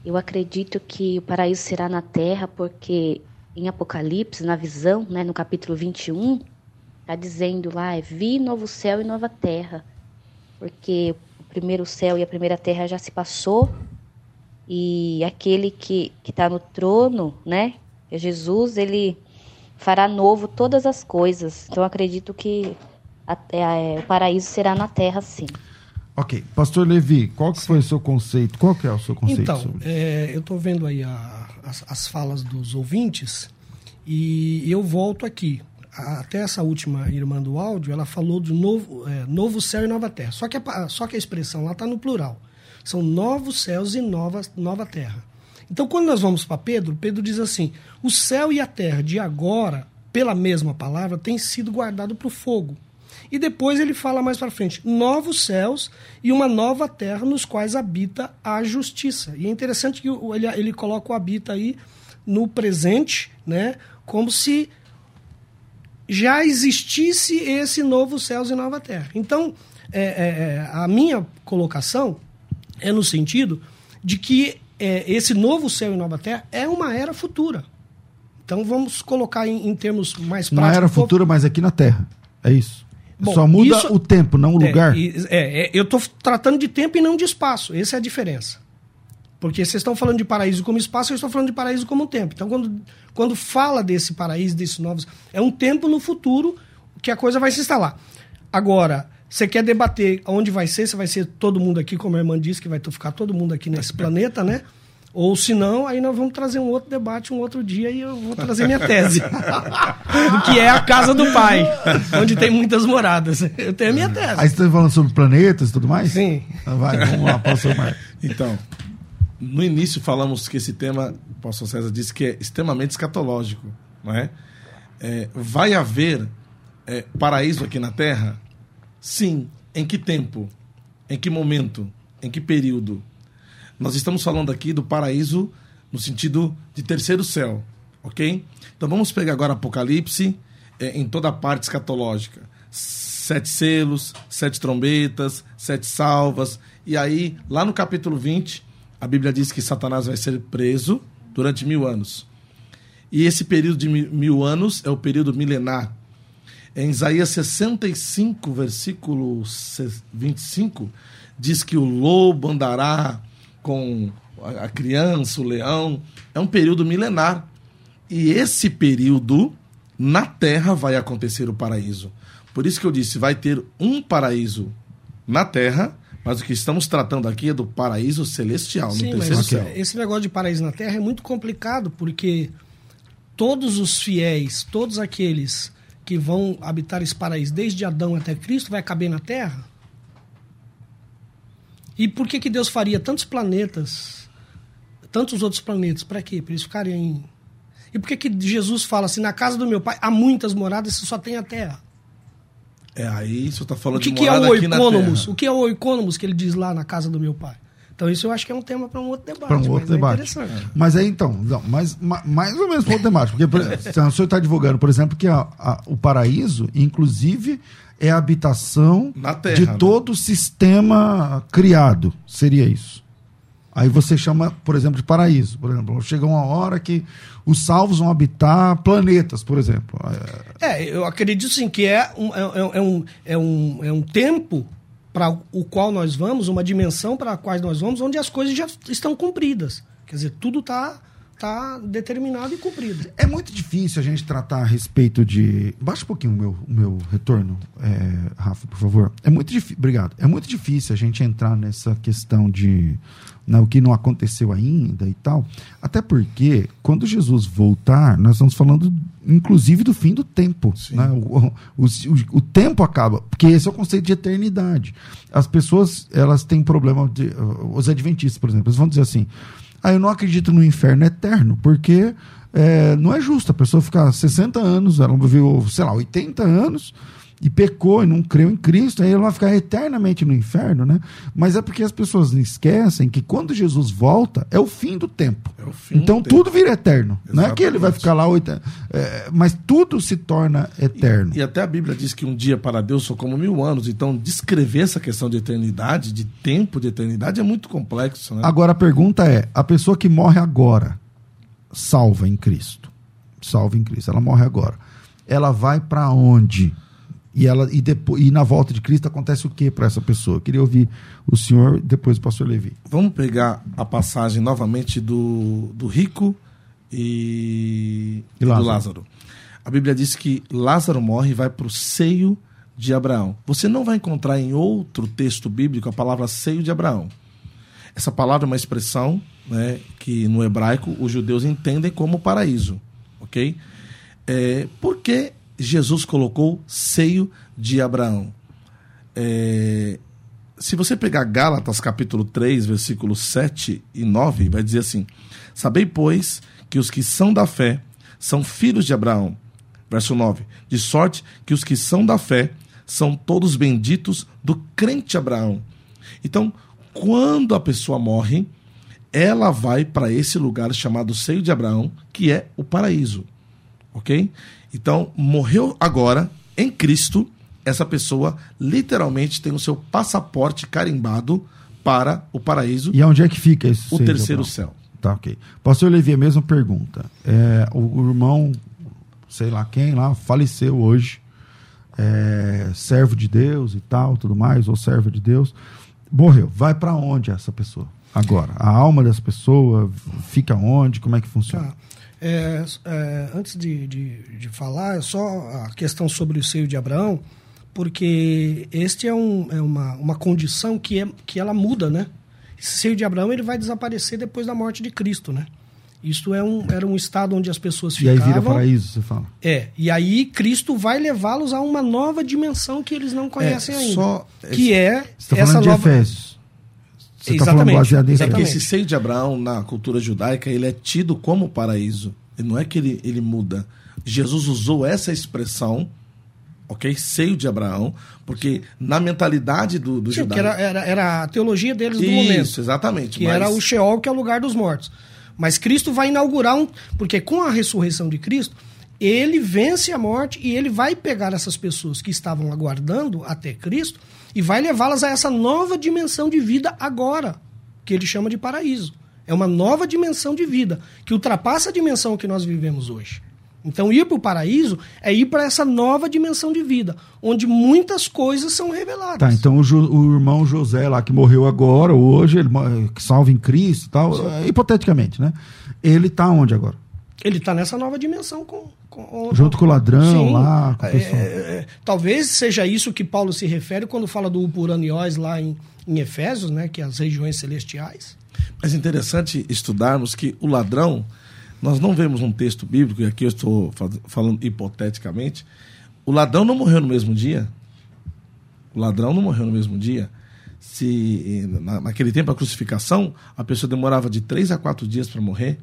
Eu acredito que o paraíso será na terra, porque em Apocalipse, na visão, né, no capítulo 21, está dizendo lá: é, vi novo céu e nova terra. Porque o primeiro céu e a primeira terra já se passou, e aquele que está no trono, né, é Jesus, ele fará novo todas as coisas. Então acredito que a, é, o paraíso será na terra, sim. Ok. Pastor Levi, qual que foi o seu conceito? Qual que é o seu conceito? Então, sobre? é, eu estou vendo aí a, as, as falas dos ouvintes e eu volto aqui. Até essa última irmã do áudio, ela falou de novo, é, novo céu e nova terra. Só que a, só que a expressão lá está no plural. São novos céus e nova, nova terra. Então, quando nós vamos para Pedro, Pedro diz assim: o céu e a terra de agora, pela mesma palavra, têm sido guardado para o fogo. E depois ele fala mais para frente: novos céus e uma nova terra nos quais habita a justiça. E é interessante que ele, ele coloca o habita aí no presente, né? Como se já existisse esse novo céus e nova terra. Então, é, é, é a minha colocação é no sentido de que é, esse novo céu e nova terra é uma era futura. Então vamos colocar em, em termos mais práticos. Uma era futura, mas aqui na Terra. É isso. Bom, Só muda isso, o tempo, não o é, lugar. É, é eu estou tratando de tempo e não de espaço. Essa é a diferença. Porque vocês estão falando de paraíso como espaço, eu estou falando de paraíso como tempo. Então, quando, quando fala desse paraíso, desses novos. É um tempo no futuro que a coisa vai se instalar. Agora, você quer debater onde vai ser, se vai ser todo mundo aqui, como a irmã disse, que vai ficar todo mundo aqui nesse planeta, né? Ou se não, aí nós vamos trazer um outro debate um outro dia e eu vou trazer minha tese. [LAUGHS] que é a casa do pai, onde tem muitas moradas. Eu tenho a minha tese. Aí você está falando sobre planetas e tudo mais? Sim. Então vai, vamos lá, pastor Marcos. Então, no início falamos que esse tema, o pastor César disse que é extremamente escatológico, não é? é vai haver é, paraíso aqui na Terra? Sim. Em que tempo? Em que momento? Em que período? Nós estamos falando aqui do paraíso no sentido de terceiro céu, ok? Então vamos pegar agora Apocalipse é, em toda a parte escatológica. Sete selos, sete trombetas, sete salvas. E aí, lá no capítulo 20, a Bíblia diz que Satanás vai ser preso durante mil anos. E esse período de mil anos é o período milenar. Em Isaías 65, versículo 25, diz que o lobo andará com a criança, o leão. É um período milenar. E esse período, na terra, vai acontecer o paraíso. Por isso que eu disse: vai ter um paraíso na terra, mas o que estamos tratando aqui é do paraíso celestial, Sim, no terceiro céu. Esse negócio de paraíso na terra é muito complicado, porque todos os fiéis, todos aqueles que vão habitar esse paraíso, desde Adão até Cristo, vai caber na terra? E por que, que Deus faria tantos planetas, tantos outros planetas? Para quê? Para eles ficarem. E por que, que Jesus fala assim: na casa do meu pai há muitas moradas e só tem a terra? É, aí você está falando o que de que é o oicônomos? O que é o oicônomos que ele diz lá na casa do meu pai? Então isso eu acho que é um tema para um outro debate. Para um outro mas é debate. É mas aí então, não, mas, mais ou menos para outro debate. Porque por, o senhor está divulgando, por exemplo, que a, a, o paraíso, inclusive, é a habitação terra, de né? todo o sistema criado. Seria isso. Aí você chama, por exemplo, de paraíso. Por exemplo, chega uma hora que os salvos vão habitar planetas, por exemplo. É, eu acredito sim que é um, é, é um, é um, é um tempo para o qual nós vamos, uma dimensão para a qual nós vamos, onde as coisas já estão cumpridas. Quer dizer, tudo está tá determinado e cumprido. É muito difícil a gente tratar a respeito de. Baixa um pouquinho o meu, o meu retorno, é, Rafa, por favor. É muito difícil. Obrigado. É muito difícil a gente entrar nessa questão de né, o que não aconteceu ainda e tal. Até porque, quando Jesus voltar, nós estamos falando, inclusive, do fim do tempo. Né? O, o, o, o, tempo acaba, porque esse é o conceito de eternidade. As pessoas, elas têm problema, de, os adventistas, por exemplo, eles vão dizer assim Aí eu não acredito no inferno eterno, porque é, não é justo a pessoa ficar 60 anos, ela viveu, sei lá, 80 anos, e pecou e não creu em Cristo, aí ele vai ficar eternamente no inferno, né? Mas é porque as pessoas esquecem que quando Jesus volta, é o fim do tempo. É o fim então do tudo tempo. vira eterno. Não é que ele vai Exatamente. ficar lá oito, é, mas tudo se torna eterno. E até a Bíblia diz que um dia para Deus são como mil anos. Então, descrever essa questão de eternidade, de tempo de eternidade, é muito complexo. Né? Agora a pergunta é: a pessoa que morre agora, salva em Cristo, salva em Cristo, ela morre agora, ela vai para onde? E ela e depois e na volta de Cristo acontece o que para essa pessoa? Eu queria ouvir o senhor depois o pastor Levi. Vamos pegar a passagem novamente do, do rico e, E e do Lázaro. Lázaro. A Bíblia diz que Lázaro morre e vai para o seio de Abraão. Você não vai encontrar em outro texto bíblico a palavra seio de Abraão. Essa palavra é uma expressão né, que no hebraico os judeus entendem como paraíso. Ok? É, por que Jesus colocou seio de Abraão? É, se você pegar Gálatas capítulo 3, versículos 7 e 9, vai dizer assim: Sabei, pois, que os que são da fé são filhos de Abraão. Verso 9: De sorte que os que são da fé são todos benditos do crente Abraão. Então, quando a pessoa morre, ela vai para esse lugar chamado seio de Abraão, que é o paraíso. Ok? Então, morreu agora em Cristo, essa pessoa literalmente tem o seu passaporte carimbado para o paraíso, E aonde é que fica esse o terceiro céu. Tá, ok. Pastor Levi, a mesma pergunta. É, o, o irmão, sei lá quem lá, faleceu hoje, é, servo de Deus e tal, tudo mais, ou servo de Deus, morreu. Vai para onde essa pessoa? Agora, a alma dessa pessoa fica onde? Como é que funciona? Tá. É, é, antes de, de, de falar, é só a questão sobre o seio de Abraão, porque este é, um, é uma, uma condição que, é, que ela muda, né? Esse seio de Abraão ele vai desaparecer depois da morte de Cristo, né? Isto é um, era um estado onde as pessoas E aí ficavam. vira paraíso, você fala. É, e aí Cristo vai levá-los a uma nova dimensão que eles não conhecem É, ainda. só- que é Você está essa falando de nova... Efésios. Você está falando baseado É que esse seio de Abraão, na cultura judaica, ele é tido como paraíso. E não é que ele, ele muda. Jesus usou essa expressão, ok? Seio de Abraão, porque na mentalidade do, do Sim, judaico... era, era, era a teologia deles do Isso, momento. exatamente. que mas- era o Sheol, que é o lugar dos mortos. Mas Cristo vai inaugurar um. Porque com a ressurreição de Cristo, ele vence a morte e ele vai pegar essas pessoas que estavam aguardando até Cristo e vai levá-las a essa nova dimensão de vida agora, que ele chama de paraíso. É uma nova dimensão de vida, que ultrapassa a dimensão que nós vivemos hoje. Então, ir para o paraíso é ir para essa nova dimensão de vida, onde muitas coisas são reveladas. Tá, então o, o irmão José lá que morreu agora, hoje, ele que salva em Cristo e tal, é, hipoteticamente, né? Ele tá onde agora? Ele está nessa nova dimensão com, com- Junto com o ladrão Sim. lá, com o É, pessoal. é, é, talvez seja isso que Paulo se refere quando fala do Upuraniós lá em, em Efésios, né, que é as regiões celestiais. Mas é interessante estudarmos que o ladrão, nós não vemos um texto bíblico, e aqui eu estou fa- falando hipoteticamente, o ladrão não morreu no mesmo dia. O ladrão não morreu no mesmo dia. Se na- naquele tempo a crucificação, a pessoa demorava de três a quatro dias para morrer.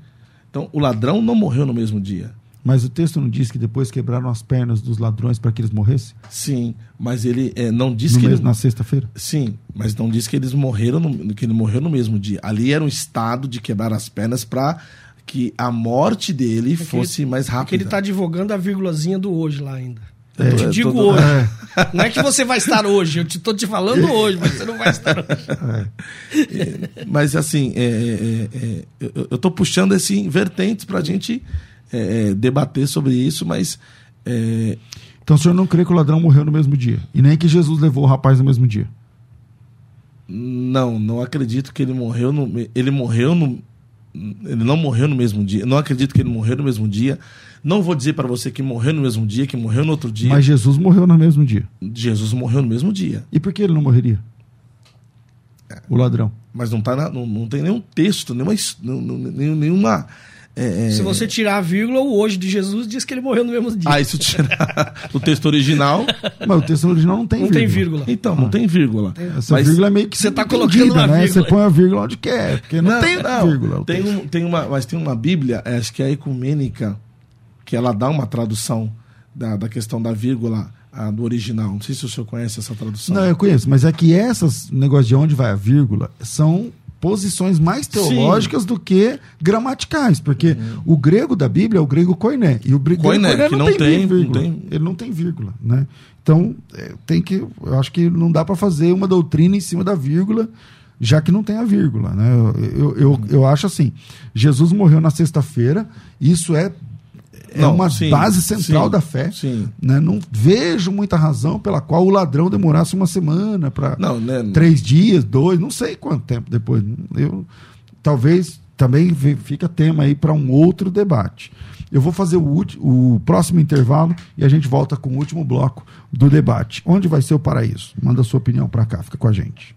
Então, o ladrão não morreu no mesmo dia. Mas o texto não diz que depois quebraram as pernas dos ladrões para que eles morressem? Sim, mas ele eh, não diz No que mês- ele, Na sexta-feira? Sim, mas não diz que eles morreram no, que ele morreu no mesmo dia. Ali era um estado de quebrar as pernas para que a morte dele fosse mais rápida. Porque ele está advogando a vírgulazinha do hoje lá ainda. É, Eu te é, digo todo- hoje. Não é que você vai estar hoje, eu estou te falando hoje, mas você não vai estar hoje. Mas assim, é, é, é, eu, tô puxando assim, vertentes para a gente é, é, debater sobre isso, mas é, Então o senhor não crê que o ladrão morreu no mesmo dia? E nem que Jesus levou o rapaz no mesmo dia? não, não acredito que ele morreu no, ele morreu no, ele não morreu no mesmo dia. Não acredito que ele morreu no mesmo dia. Não vou dizer para você que morreu no mesmo dia, que morreu no outro dia. Mas Jesus morreu no mesmo dia. Jesus morreu no mesmo dia. E por que ele não morreria? O ladrão. Mas não, tá na- não, não tem nenhum texto, nenhuma, his- não- não- nenhum- nenhuma. É, é, Se você tirar a vírgula, o hoje de Jesus diz que ele morreu no mesmo dia. Ah, isso tirar do [LAUGHS] texto original. Mas o texto original não tem não vírgula. tem vírgula. Então, não tem vírgula. Essa Mas- vírgula é meio que Você tá subentendida, colocando uma né? vírgula. Você põe a vírgula onde quer, porque não, tem não, vírgula. o Tem, um, tem uma, mas tem uma Bíblia, é, acho que é a ecumênica, que ela dá uma tradução da, da questão da vírgula a do original. Não sei se o senhor conhece essa tradução. Não, eu conheço, mas é que essas negócios de onde vai a vírgula são posições mais teológicas Sim. do que gramaticais, porque uhum. o grego da Bíblia é o grego koiné, e o grego koiné, koiné não, não, tem, tem vírgula, não tem... ele não tem vírgula, né? Então, é, tem que, eu acho que não dá para fazer uma doutrina em cima da vírgula, já que não tem a vírgula, né? Eu, eu, eu, eu acho assim, Jesus morreu na sexta-feira, isso é é não, uma sim, base central sim, da fé. Sim. Né? Não vejo muita razão pela qual o ladrão demorasse uma semana para né, três dias, dois, não sei quanto tempo depois. Eu talvez também fica tema aí para um outro debate. Eu vou fazer o, o próximo intervalo e a gente volta com o último bloco do debate. Onde vai ser o paraíso? Manda a sua opinião para cá, fica com a gente.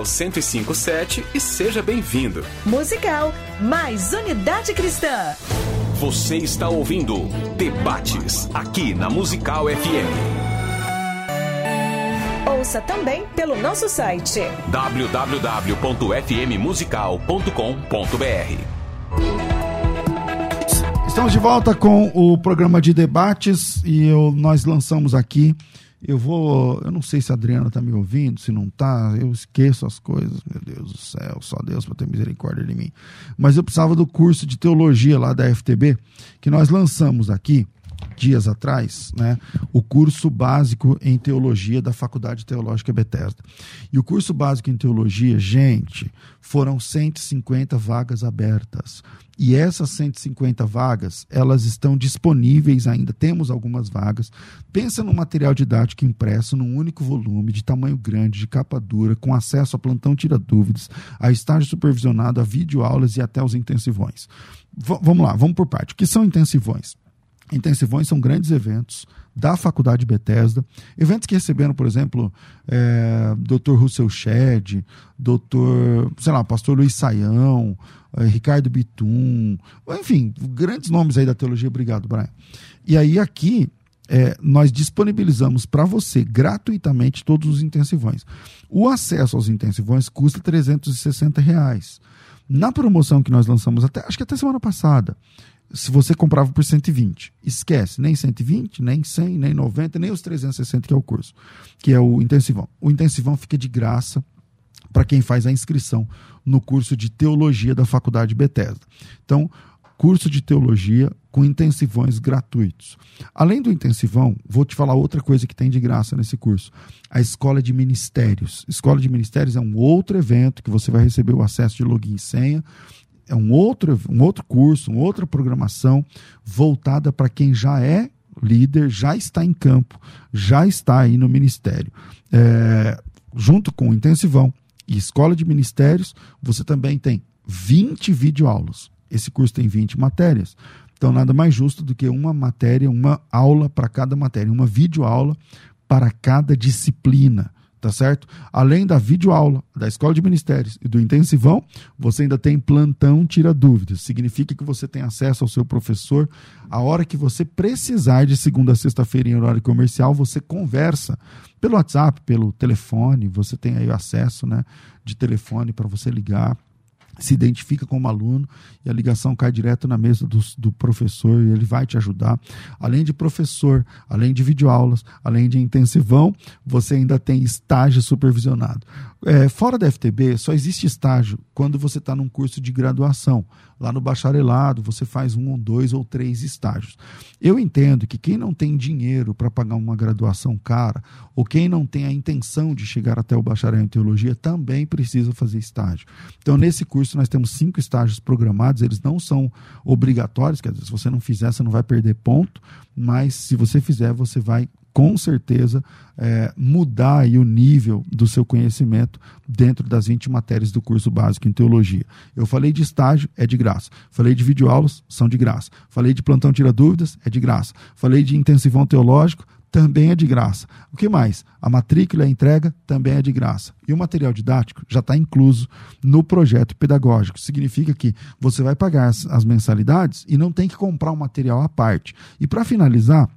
1057 e seja bem-vindo. Musical, mais unidade cristã. Você está ouvindo Debates aqui na Musical FM. Ouça também pelo nosso site www.fmmusical.com.br. Estamos de volta com o programa de debates e eu, nós lançamos aqui eu vou. Eu não sei se a Adriana está me ouvindo, se não está. Eu esqueço as coisas, meu Deus do céu, só Deus para ter misericórdia de mim. Mas eu precisava do curso de teologia lá da FTB, que nós lançamos aqui dias atrás, né, o curso básico em teologia da Faculdade Teológica Bethesda. E o curso básico em teologia, gente, foram 150 vagas abertas. E essas 150 vagas, elas estão disponíveis ainda. Temos algumas vagas. Pensa no material didático impresso num único volume, de tamanho grande, de capa dura, com acesso a plantão tira dúvidas, a estágio supervisionado, a videoaulas e até os intensivões. V vamos lá, vamos por parte. O que são intensivões? Intensivões são grandes eventos da Faculdade Bethesda, eventos que receberam, por exemplo, é, Dr. Russell Shedd, Dr. sei lá, Pastor Luiz Saião, é, Ricardo Bitum, enfim, grandes nomes aí da teologia. Obrigado, Brian. E aí aqui é, nós disponibilizamos para você gratuitamente todos os intensivões. O acesso aos intensivões custa 360 reais. Na promoção que nós lançamos até, acho que até semana passada, se você comprava por 120. Esquece, nem 120, nem 100, nem 90, nem os 360 que é o curso, que é o intensivão. O intensivão fica de graça para quem faz a inscrição no curso de teologia da Faculdade Bethesda. Então, curso de teologia com intensivões gratuitos. Além do intensivão, vou te falar outra coisa que tem de graça nesse curso: a Escola de Ministérios. Escola de Ministérios é um outro evento que você vai receber o acesso de login e senha é um outro, um outro curso, uma outra programação voltada para quem já é líder, já está em campo, já está aí no ministério. É, junto com o intensivão e escola de ministérios, você também tem 20 videoaulas. Esse curso tem 20 matérias. Então, nada mais justo do que uma matéria, uma aula para cada matéria, uma videoaula para cada disciplina tá certo? Além da videoaula, da escola de ministérios e do intensivão, você ainda tem plantão tira dúvidas. Significa que você tem acesso ao seu professor a hora que você precisar de segunda a sexta-feira em horário comercial, você conversa pelo WhatsApp, pelo telefone, você tem aí acesso, né, de telefone para você ligar se identifica como aluno e a ligação cai direto na mesa do, do, professor e ele vai te ajudar. Além de professor, além de videoaulas, além de intensivão, você ainda tem estágio supervisionado. É, fora da FTB, só existe estágio quando você está num curso de graduação. Lá no bacharelado, você faz um, dois ou três estágios. Eu entendo que quem não tem dinheiro para pagar uma graduação cara, ou quem não tem a intenção de chegar até o bacharel em teologia, também precisa fazer estágio. Então, nesse curso, nós temos cinco estágios programados, eles não são obrigatórios, quer dizer, se você não fizer, você não vai perder ponto, mas se você fizer, você vai com certeza é, mudar o nível do seu conhecimento dentro das 20 matérias do curso básico em teologia. Eu falei de estágio, é de graça. Falei de videoaulas, são de graça. Falei de plantão tira dúvidas, é de graça. Falei de intensivão teológico, também é de graça. O que mais? A matrícula e a entrega também é de graça. E o material didático já está incluso no projeto pedagógico. Significa que você vai pagar as, as mensalidades e não tem que comprar um material à parte. E para finalizar,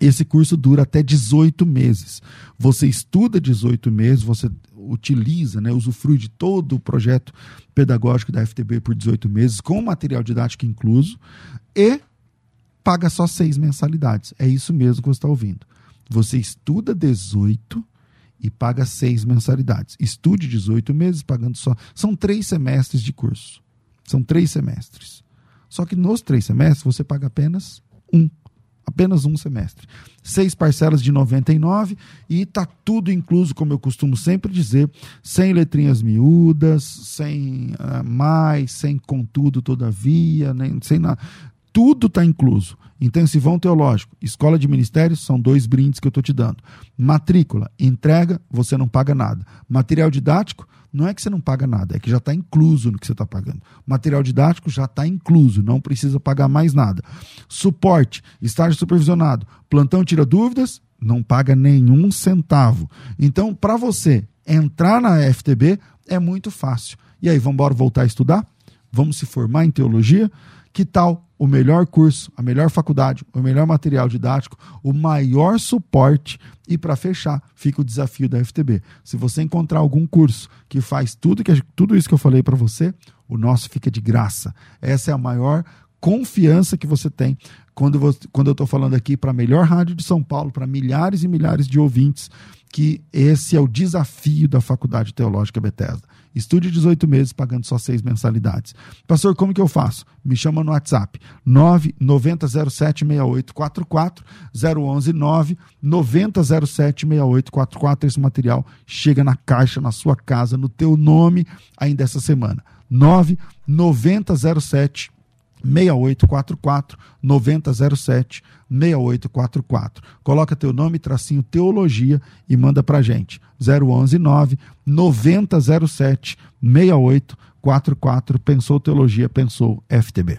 esse curso dura até 18 meses. Você estuda 18 meses, você utiliza, né, usufrui de todo o projeto pedagógico da FTB por 18 meses, com material didático incluso, e paga só seis mensalidades. É isso mesmo que você está ouvindo. Você estuda 18 e paga seis mensalidades. Estude 18 meses pagando só. São três semestres de curso. São três semestres. Só que nos três semestres você paga apenas um. Apenas um semestre. Seis parcelas de 99 e está tudo incluso, como eu costumo sempre dizer, sem letrinhas miúdas, sem uh, mais, sem contudo, todavia, nem, sem nada tudo está incluso. Intensivão teológico, escola de ministérios, são dois brindes que eu estou te dando. Matrícula, entrega, você não paga nada. Material didático, não é que você não paga nada, é que já está incluso no que você está pagando. Material didático já está incluso, não precisa pagar mais nada. Suporte, estágio supervisionado, plantão tira dúvidas, não paga nenhum centavo. Então, para você entrar na FTB, é muito fácil. E aí, vamos embora voltar a estudar? Vamos se formar em teologia? Que tal o melhor curso, a melhor faculdade, o melhor material didático, o maior suporte e para fechar, fica o desafio da FTB. Se você encontrar algum curso que faz tudo, que, tudo isso que eu falei para você, o nosso fica de graça. Essa é a maior confiança que você tem quando, você, quando eu estou falando aqui para a melhor rádio de São Paulo, para milhares e milhares de ouvintes, que esse é o desafio da Faculdade Teológica Bethesda. Estude 18 meses pagando só seis mensalidades. Pastor, como que eu faço? Me chama no WhatsApp 990076844 011 990076844. Esse material chega na caixa, na sua casa, no teu nome ainda essa semana. 99007 6844 9007 6844. Coloca teu nome, tracinho teologia e manda pra gente. 011 9 9007 6844. Pensou teologia, pensou FTB.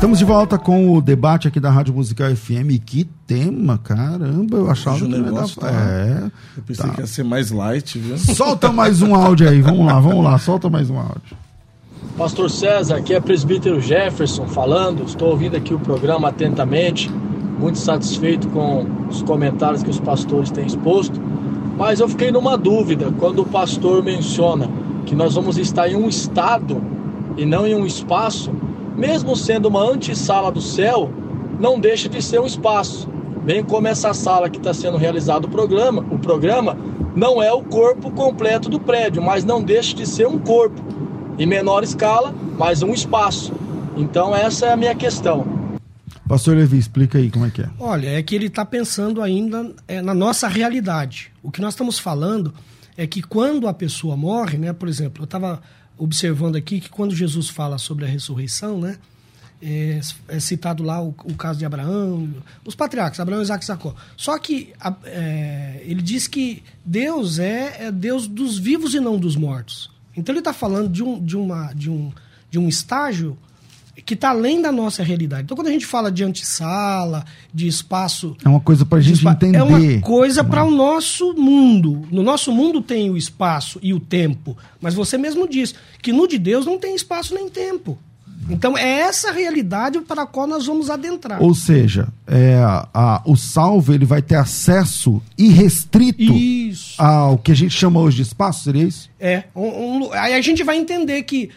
Estamos de volta com o debate aqui da Rádio Musical FM. Que tema, caramba, eu achava Hoje que não ia negócio dar... tá- É, Eu pensei Tá. que ia ser mais light, viu? Solta mais um áudio aí, vamos lá, vamos lá, solta mais um áudio. Pastor César, aqui é presbítero Jefferson falando. Estou ouvindo aqui o programa atentamente, muito satisfeito com os comentários que os pastores têm exposto. Mas eu fiquei numa dúvida quando o pastor menciona que nós vamos estar em um estado e não em um espaço, mesmo sendo uma antessala do céu, não deixa de ser um espaço. Bem como essa sala que está sendo realizado o programa, o programa não é o corpo completo do prédio, mas não deixa de ser um corpo em menor escala, mas um espaço. Então essa é a minha questão. Pastor Levi, explica aí como é que é. Olha, é que ele está pensando ainda é, na nossa realidade. O que nós estamos falando é que quando a pessoa morre, né? Por exemplo, eu estava observando aqui que quando Jesus fala sobre a ressurreição, né? É, é citado lá o, o caso de Abraão, os patriarcas, Abraão, Isaac e Jacó. Só que a- é, ele diz que Deus é, é Deus dos vivos e não dos mortos. Então ele está falando de um, de, uma, de, um, de um estágio que está além da nossa realidade. Então, quando a gente fala de antessala, de espaço. É uma coisa pra de gente entender. É uma coisa para o nosso mundo. No nosso mundo tem o espaço e o tempo. Mas você mesmo diz que no de Deus não tem espaço nem tempo. Então, é essa realidade para a qual nós vamos adentrar. Ou seja, é, a- o salvo ele vai ter acesso irrestrito Isso. ao que a gente chama hoje de espaço, seria isso? É. um- um aí a gente vai entender que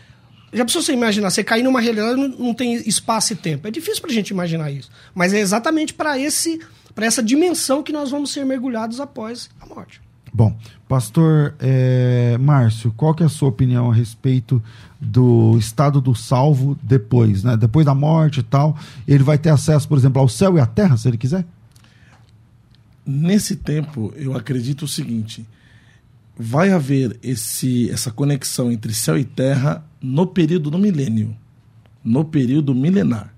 Já precisa você imaginar, você cair numa realidade não, não tem espaço e tempo. É difícil pra gente imaginar isso. Mas é exatamente para esse para essa dimensão que nós vamos ser mergulhados após a morte. Bom, pastor é, Márcio, qual que é a sua opinião a respeito do estado do salvo depois, né? Depois da morte e tal, ele vai ter acesso, por exemplo, ao céu e à terra, se ele quiser? Nesse tempo, eu acredito o seguinte: vai haver esse, essa conexão entre céu e terra no período do milênio, no período milenar.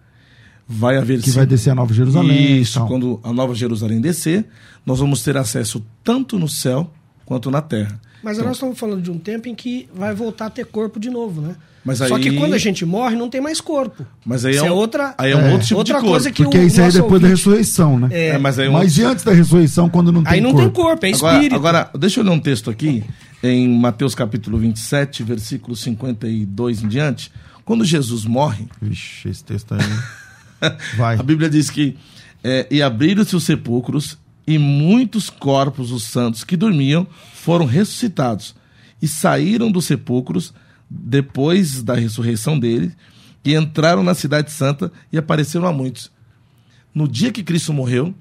Vai haver que sim, vai descer a Nova Jerusalém. Isso, quando a Nova Jerusalém descer, nós vamos ter acesso tanto no céu quanto na terra. Mas então, nós estamos falando de um tempo em que vai voltar a ter corpo de novo, né? Mas Só aí- que quando a gente morre, não tem mais corpo. Mas aí é Isso é um- outra, aí é um outro tipo outra de corpo. coisa que Porque o isso aí é depois da ouvinte- ressurreição, né? É, É, mas aí é um- Mas e antes da ressurreição, quando não tem Aí não corpo? tem corpo, é Agora, espírito. agora, deixa eu ler um texto aqui, em Mateus capítulo 27, versículo 52 em diante. Quando Jesus morre, Vixe, esse texto aí. [LAUGHS] Vai. a Bíblia diz que é, e abriram-se os sepulcros e muitos corpos dos santos que dormiam foram ressuscitados e saíram dos sepulcros depois da ressurreição dele e entraram na cidade santa e apareceram a muitos. No dia que Cristo morreu,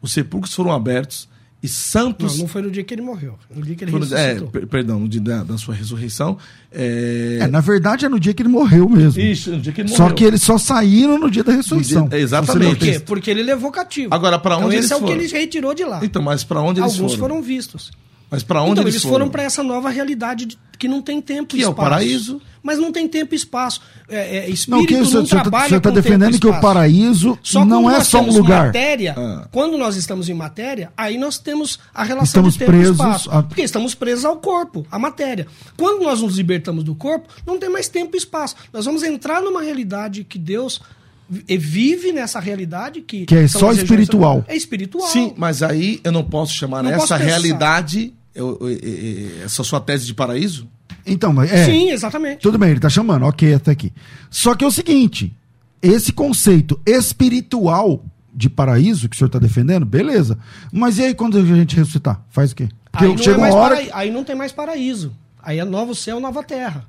os sepulcros foram abertos e santos Não, não foi no dia que ele morreu. No dia que ele foram- é, ressuscitou. per- perdão, no dia da, da sua ressurreição. É, É, na verdade é no dia que ele morreu mesmo. Isso, no dia que ele Só morreu. que eles só saíram no dia da ressurreição. Dia- exatamente. Por quê? Porque ele levou cativo. Agora, pra então onde esse eles é o que foram? ele retirou de lá. Então, mas para onde eles Alguns foram? foram vistos. Mas para onde então, eles, eles foram para essa nova realidade de- que não tem tempo Que e é o espaço. paraíso. Mas não tem tempo e espaço. É, é, espírito Não, que não, o senhor está trabalha tá com tempo defendendo que o espaço. paraíso Só não é só um lugar. Matéria, Ah. Quando nós estamos em matéria, aí nós temos a relação Estamos de tempo presos e espaço. a- Porque estamos presos ao corpo, à matéria. Quando nós nos libertamos do corpo, não tem mais tempo e espaço. Nós vamos entrar numa realidade que Deus vi- vive nessa realidade que, Que é só espiritual. É espiritual. Sim, mas aí eu não posso chamar Não essa posso pensar. realidade, eu- eu- eu- essa sua tese de paraíso? Então, mas é. Sim, exatamente. Tudo bem, ele tá chamando, ok, até aqui. Só que é o seguinte: esse conceito espiritual de paraíso que o senhor está defendendo, beleza. Mas e aí quando a gente ressuscitar? Faz o quê? Porque Aí não, chega é mais uma hora. paraí- aí não tem mais paraíso. Aí é novo céu, nova terra.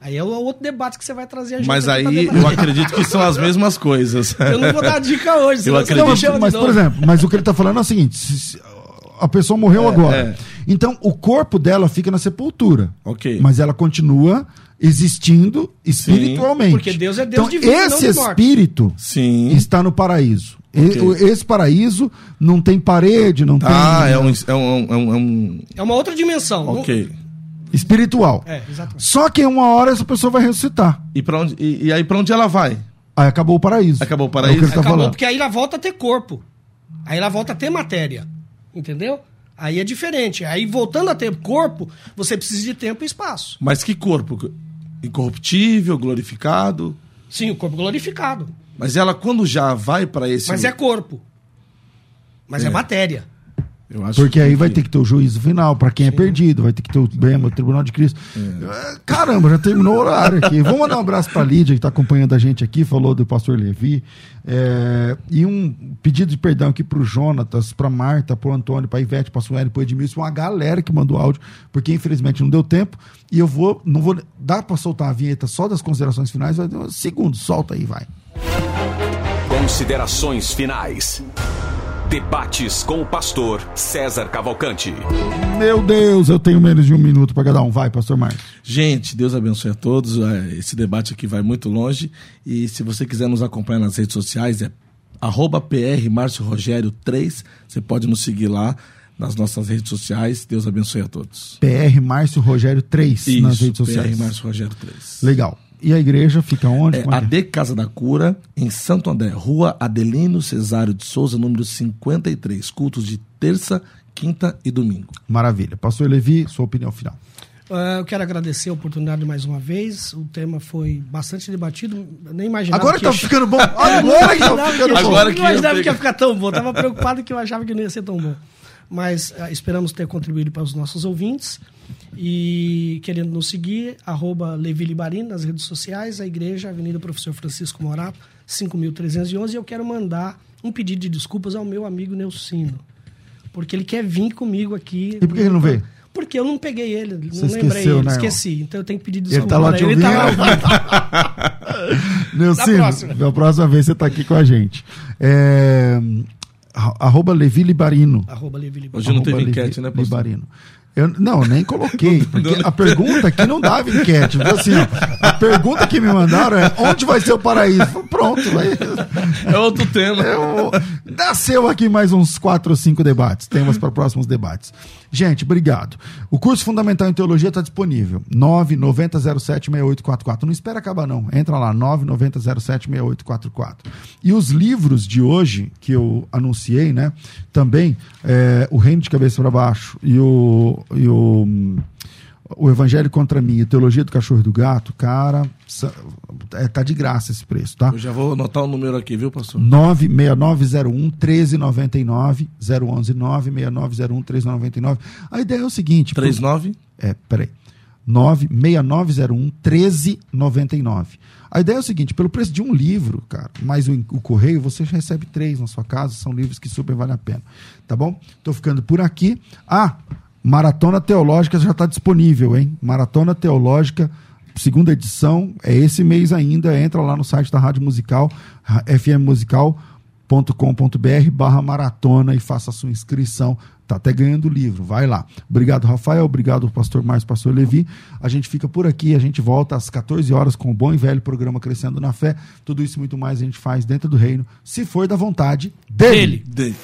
Aí é o outro debate que você vai trazer a gente Mas aí eu acredito que são as mesmas coisas. Eu não vou dar dica hoje, [LAUGHS] senão Eu você acredito. Não, de mas, por exemplo, mas o que ele está falando é o seguinte: se- se a pessoa morreu agora. é. Então, o corpo dela fica na sepultura. Ok. Mas ela continua existindo espiritualmente. Porque Deus é Deus então, de vida não esse espírito Sim. está no paraíso. E- Ok. o- Esse paraíso não tem parede, não Ah, tem. é um, é um, é um, é um- É uma outra dimensão. Ok. Espiritual. É, exatamente. Só que uma hora essa pessoa vai ressuscitar. E, pra onde, e, e aí pra onde ela vai? Aí acabou o paraíso. Acabou o É paraíso? o que ele tá Acabou, falando. porque aí ela volta a ter corpo. Aí ela volta a ter matéria. Entendeu? Aí é diferente. Aí voltando a ter corpo, você precisa de tempo e espaço. Mas que corpo? Incorruptível, glorificado? Sim, o corpo glorificado. Mas ela, quando já vai pra esse. Mas é corpo. Mas é, É. matéria. Eu acho Porque aí vai ter que ter o juízo final para quem é perdido, vai ter que ter o BEM, o Tribunal de Cristo. É, Caramba, já terminou o horário aqui. Vamos mandar um abraço para a Lídia, que está acompanhando a gente aqui, falou do pastor Levi. É, e um pedido de perdão aqui para o Jonatas, para Marta, para o Antônio, para a Ivete, para a Sueli, para o Edmilson, uma galera que mandou áudio, porque infelizmente não deu tempo. E eu vou, não vou dar para soltar a vinheta só das considerações finais, vai ter um segundo, solta aí, vai. Considerações finais. Debates com o pastor César Cavalcante. Meu Deus, eu tenho menos de um minuto para cada um. Vai, pastor Marcos. Gente, Deus abençoe a todos. É, Esse debate aqui vai muito longe. E se você quiser nos acompanhar nas redes sociais, é arroba PR Márcio Rogério 3. Você pode nos seguir lá nas nossas redes sociais. Deus abençoe a todos. PR Márcio Rogério 3 nas Isso, redes sociais. PR Márcio Rogério 3. Legal. E a igreja fica onde? É, é que é? AD Casa da Cura, em Santo André, Rua Adelino Cesário de Souza, número 53. Cultos de terça, quinta e domingo. Maravilha. Pastor Levi, sua opinião final. Ah, eu quero agradecer a oportunidade mais uma vez. O tema foi bastante debatido. Eu nem imaginava Agora que tá ia- ficando bom. [LAUGHS] Agora que tá ficando bom. Agora que não imaginava ia que ia ficar tão bom. Tava preocupado que eu achava que não ia ser tão bom. Mas ah, esperamos ter contribuído para os nossos ouvintes. E querendo nos seguir, arroba Levi nas redes sociais, a igreja, Avenida Professor Francisco Morato, 5.311. E eu quero mandar um pedido de desculpas ao meu amigo Neucino. Porque ele quer vir comigo aqui. E por que ele não veio? Porque eu não peguei ele, não Você lembrei esqueceu, ele, né, esqueci. Então eu tenho que pedir Ele desculpa. tá lá te ele. ouvindo. Ele tá lá [LAUGHS] Neucino, próxima. da próxima vez você tá aqui com a gente. É, arroba Levi Libarino. Arroba Levi Libarino. Hoje não teve enquete, né, pastor? Libarino. Eu, não, nem coloquei, [LAUGHS] porque a pergunta aqui não dava enquete. Assim, ó, a pergunta que me mandaram é onde vai ser o paraíso? Pronto, vai. É outro tema. Eu, nasceu aqui mais uns quatro ou cinco debates, temas [LAUGHS] para próximos debates. Gente, obrigado. O curso Fundamental em Teologia está disponível. 990076844. Não espera acabar, não. Entra lá, 990076844. E os livros de hoje, que eu anunciei, né? Também, é, O Reino de Cabeça para Baixo e o. E o o Evangelho contra mim e Teologia do Cachorro e do Gato, cara, é, tá de graça esse preço, tá? Eu já vou anotar o número aqui, viu, pastor? 96901 1399 011 96901 1399. A ideia é o seguinte, 39? é, peraí. 96901 1399. A ideia é o seguinte, pelo preço de um livro, cara, mais o, o correio, você recebe três na sua casa, são livros que super valem a pena, tá bom? Tô ficando por aqui. Ah, Maratona Teológica já está disponível, hein? Maratona Teológica, segunda edição, é esse mês ainda. Entra lá no site da Rádio Musical, fmmusical.com.br barra maratona e faça a sua inscrição. Tá até ganhando o livro, vai lá. Obrigado, Rafael. Obrigado, pastor Márcio, pastor Levi. A gente fica por aqui, a gente volta às 14 horas com o bom e velho programa Crescendo na Fé. Tudo isso e muito mais a gente faz dentro do reino, se for da vontade dele. Dele.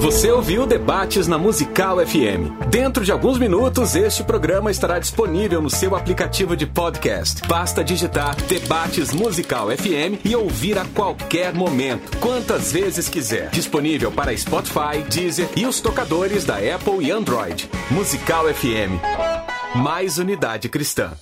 Você ouviu Debates na Musical FM. Dentro de alguns minutos, este programa estará disponível no seu aplicativo de podcast. Basta digitar Debates Musical FM e ouvir a qualquer momento, quantas vezes quiser. Disponível para Spotify, Deezer e os tocadores da Apple e Android. Musical FM. Mais unidade cristã.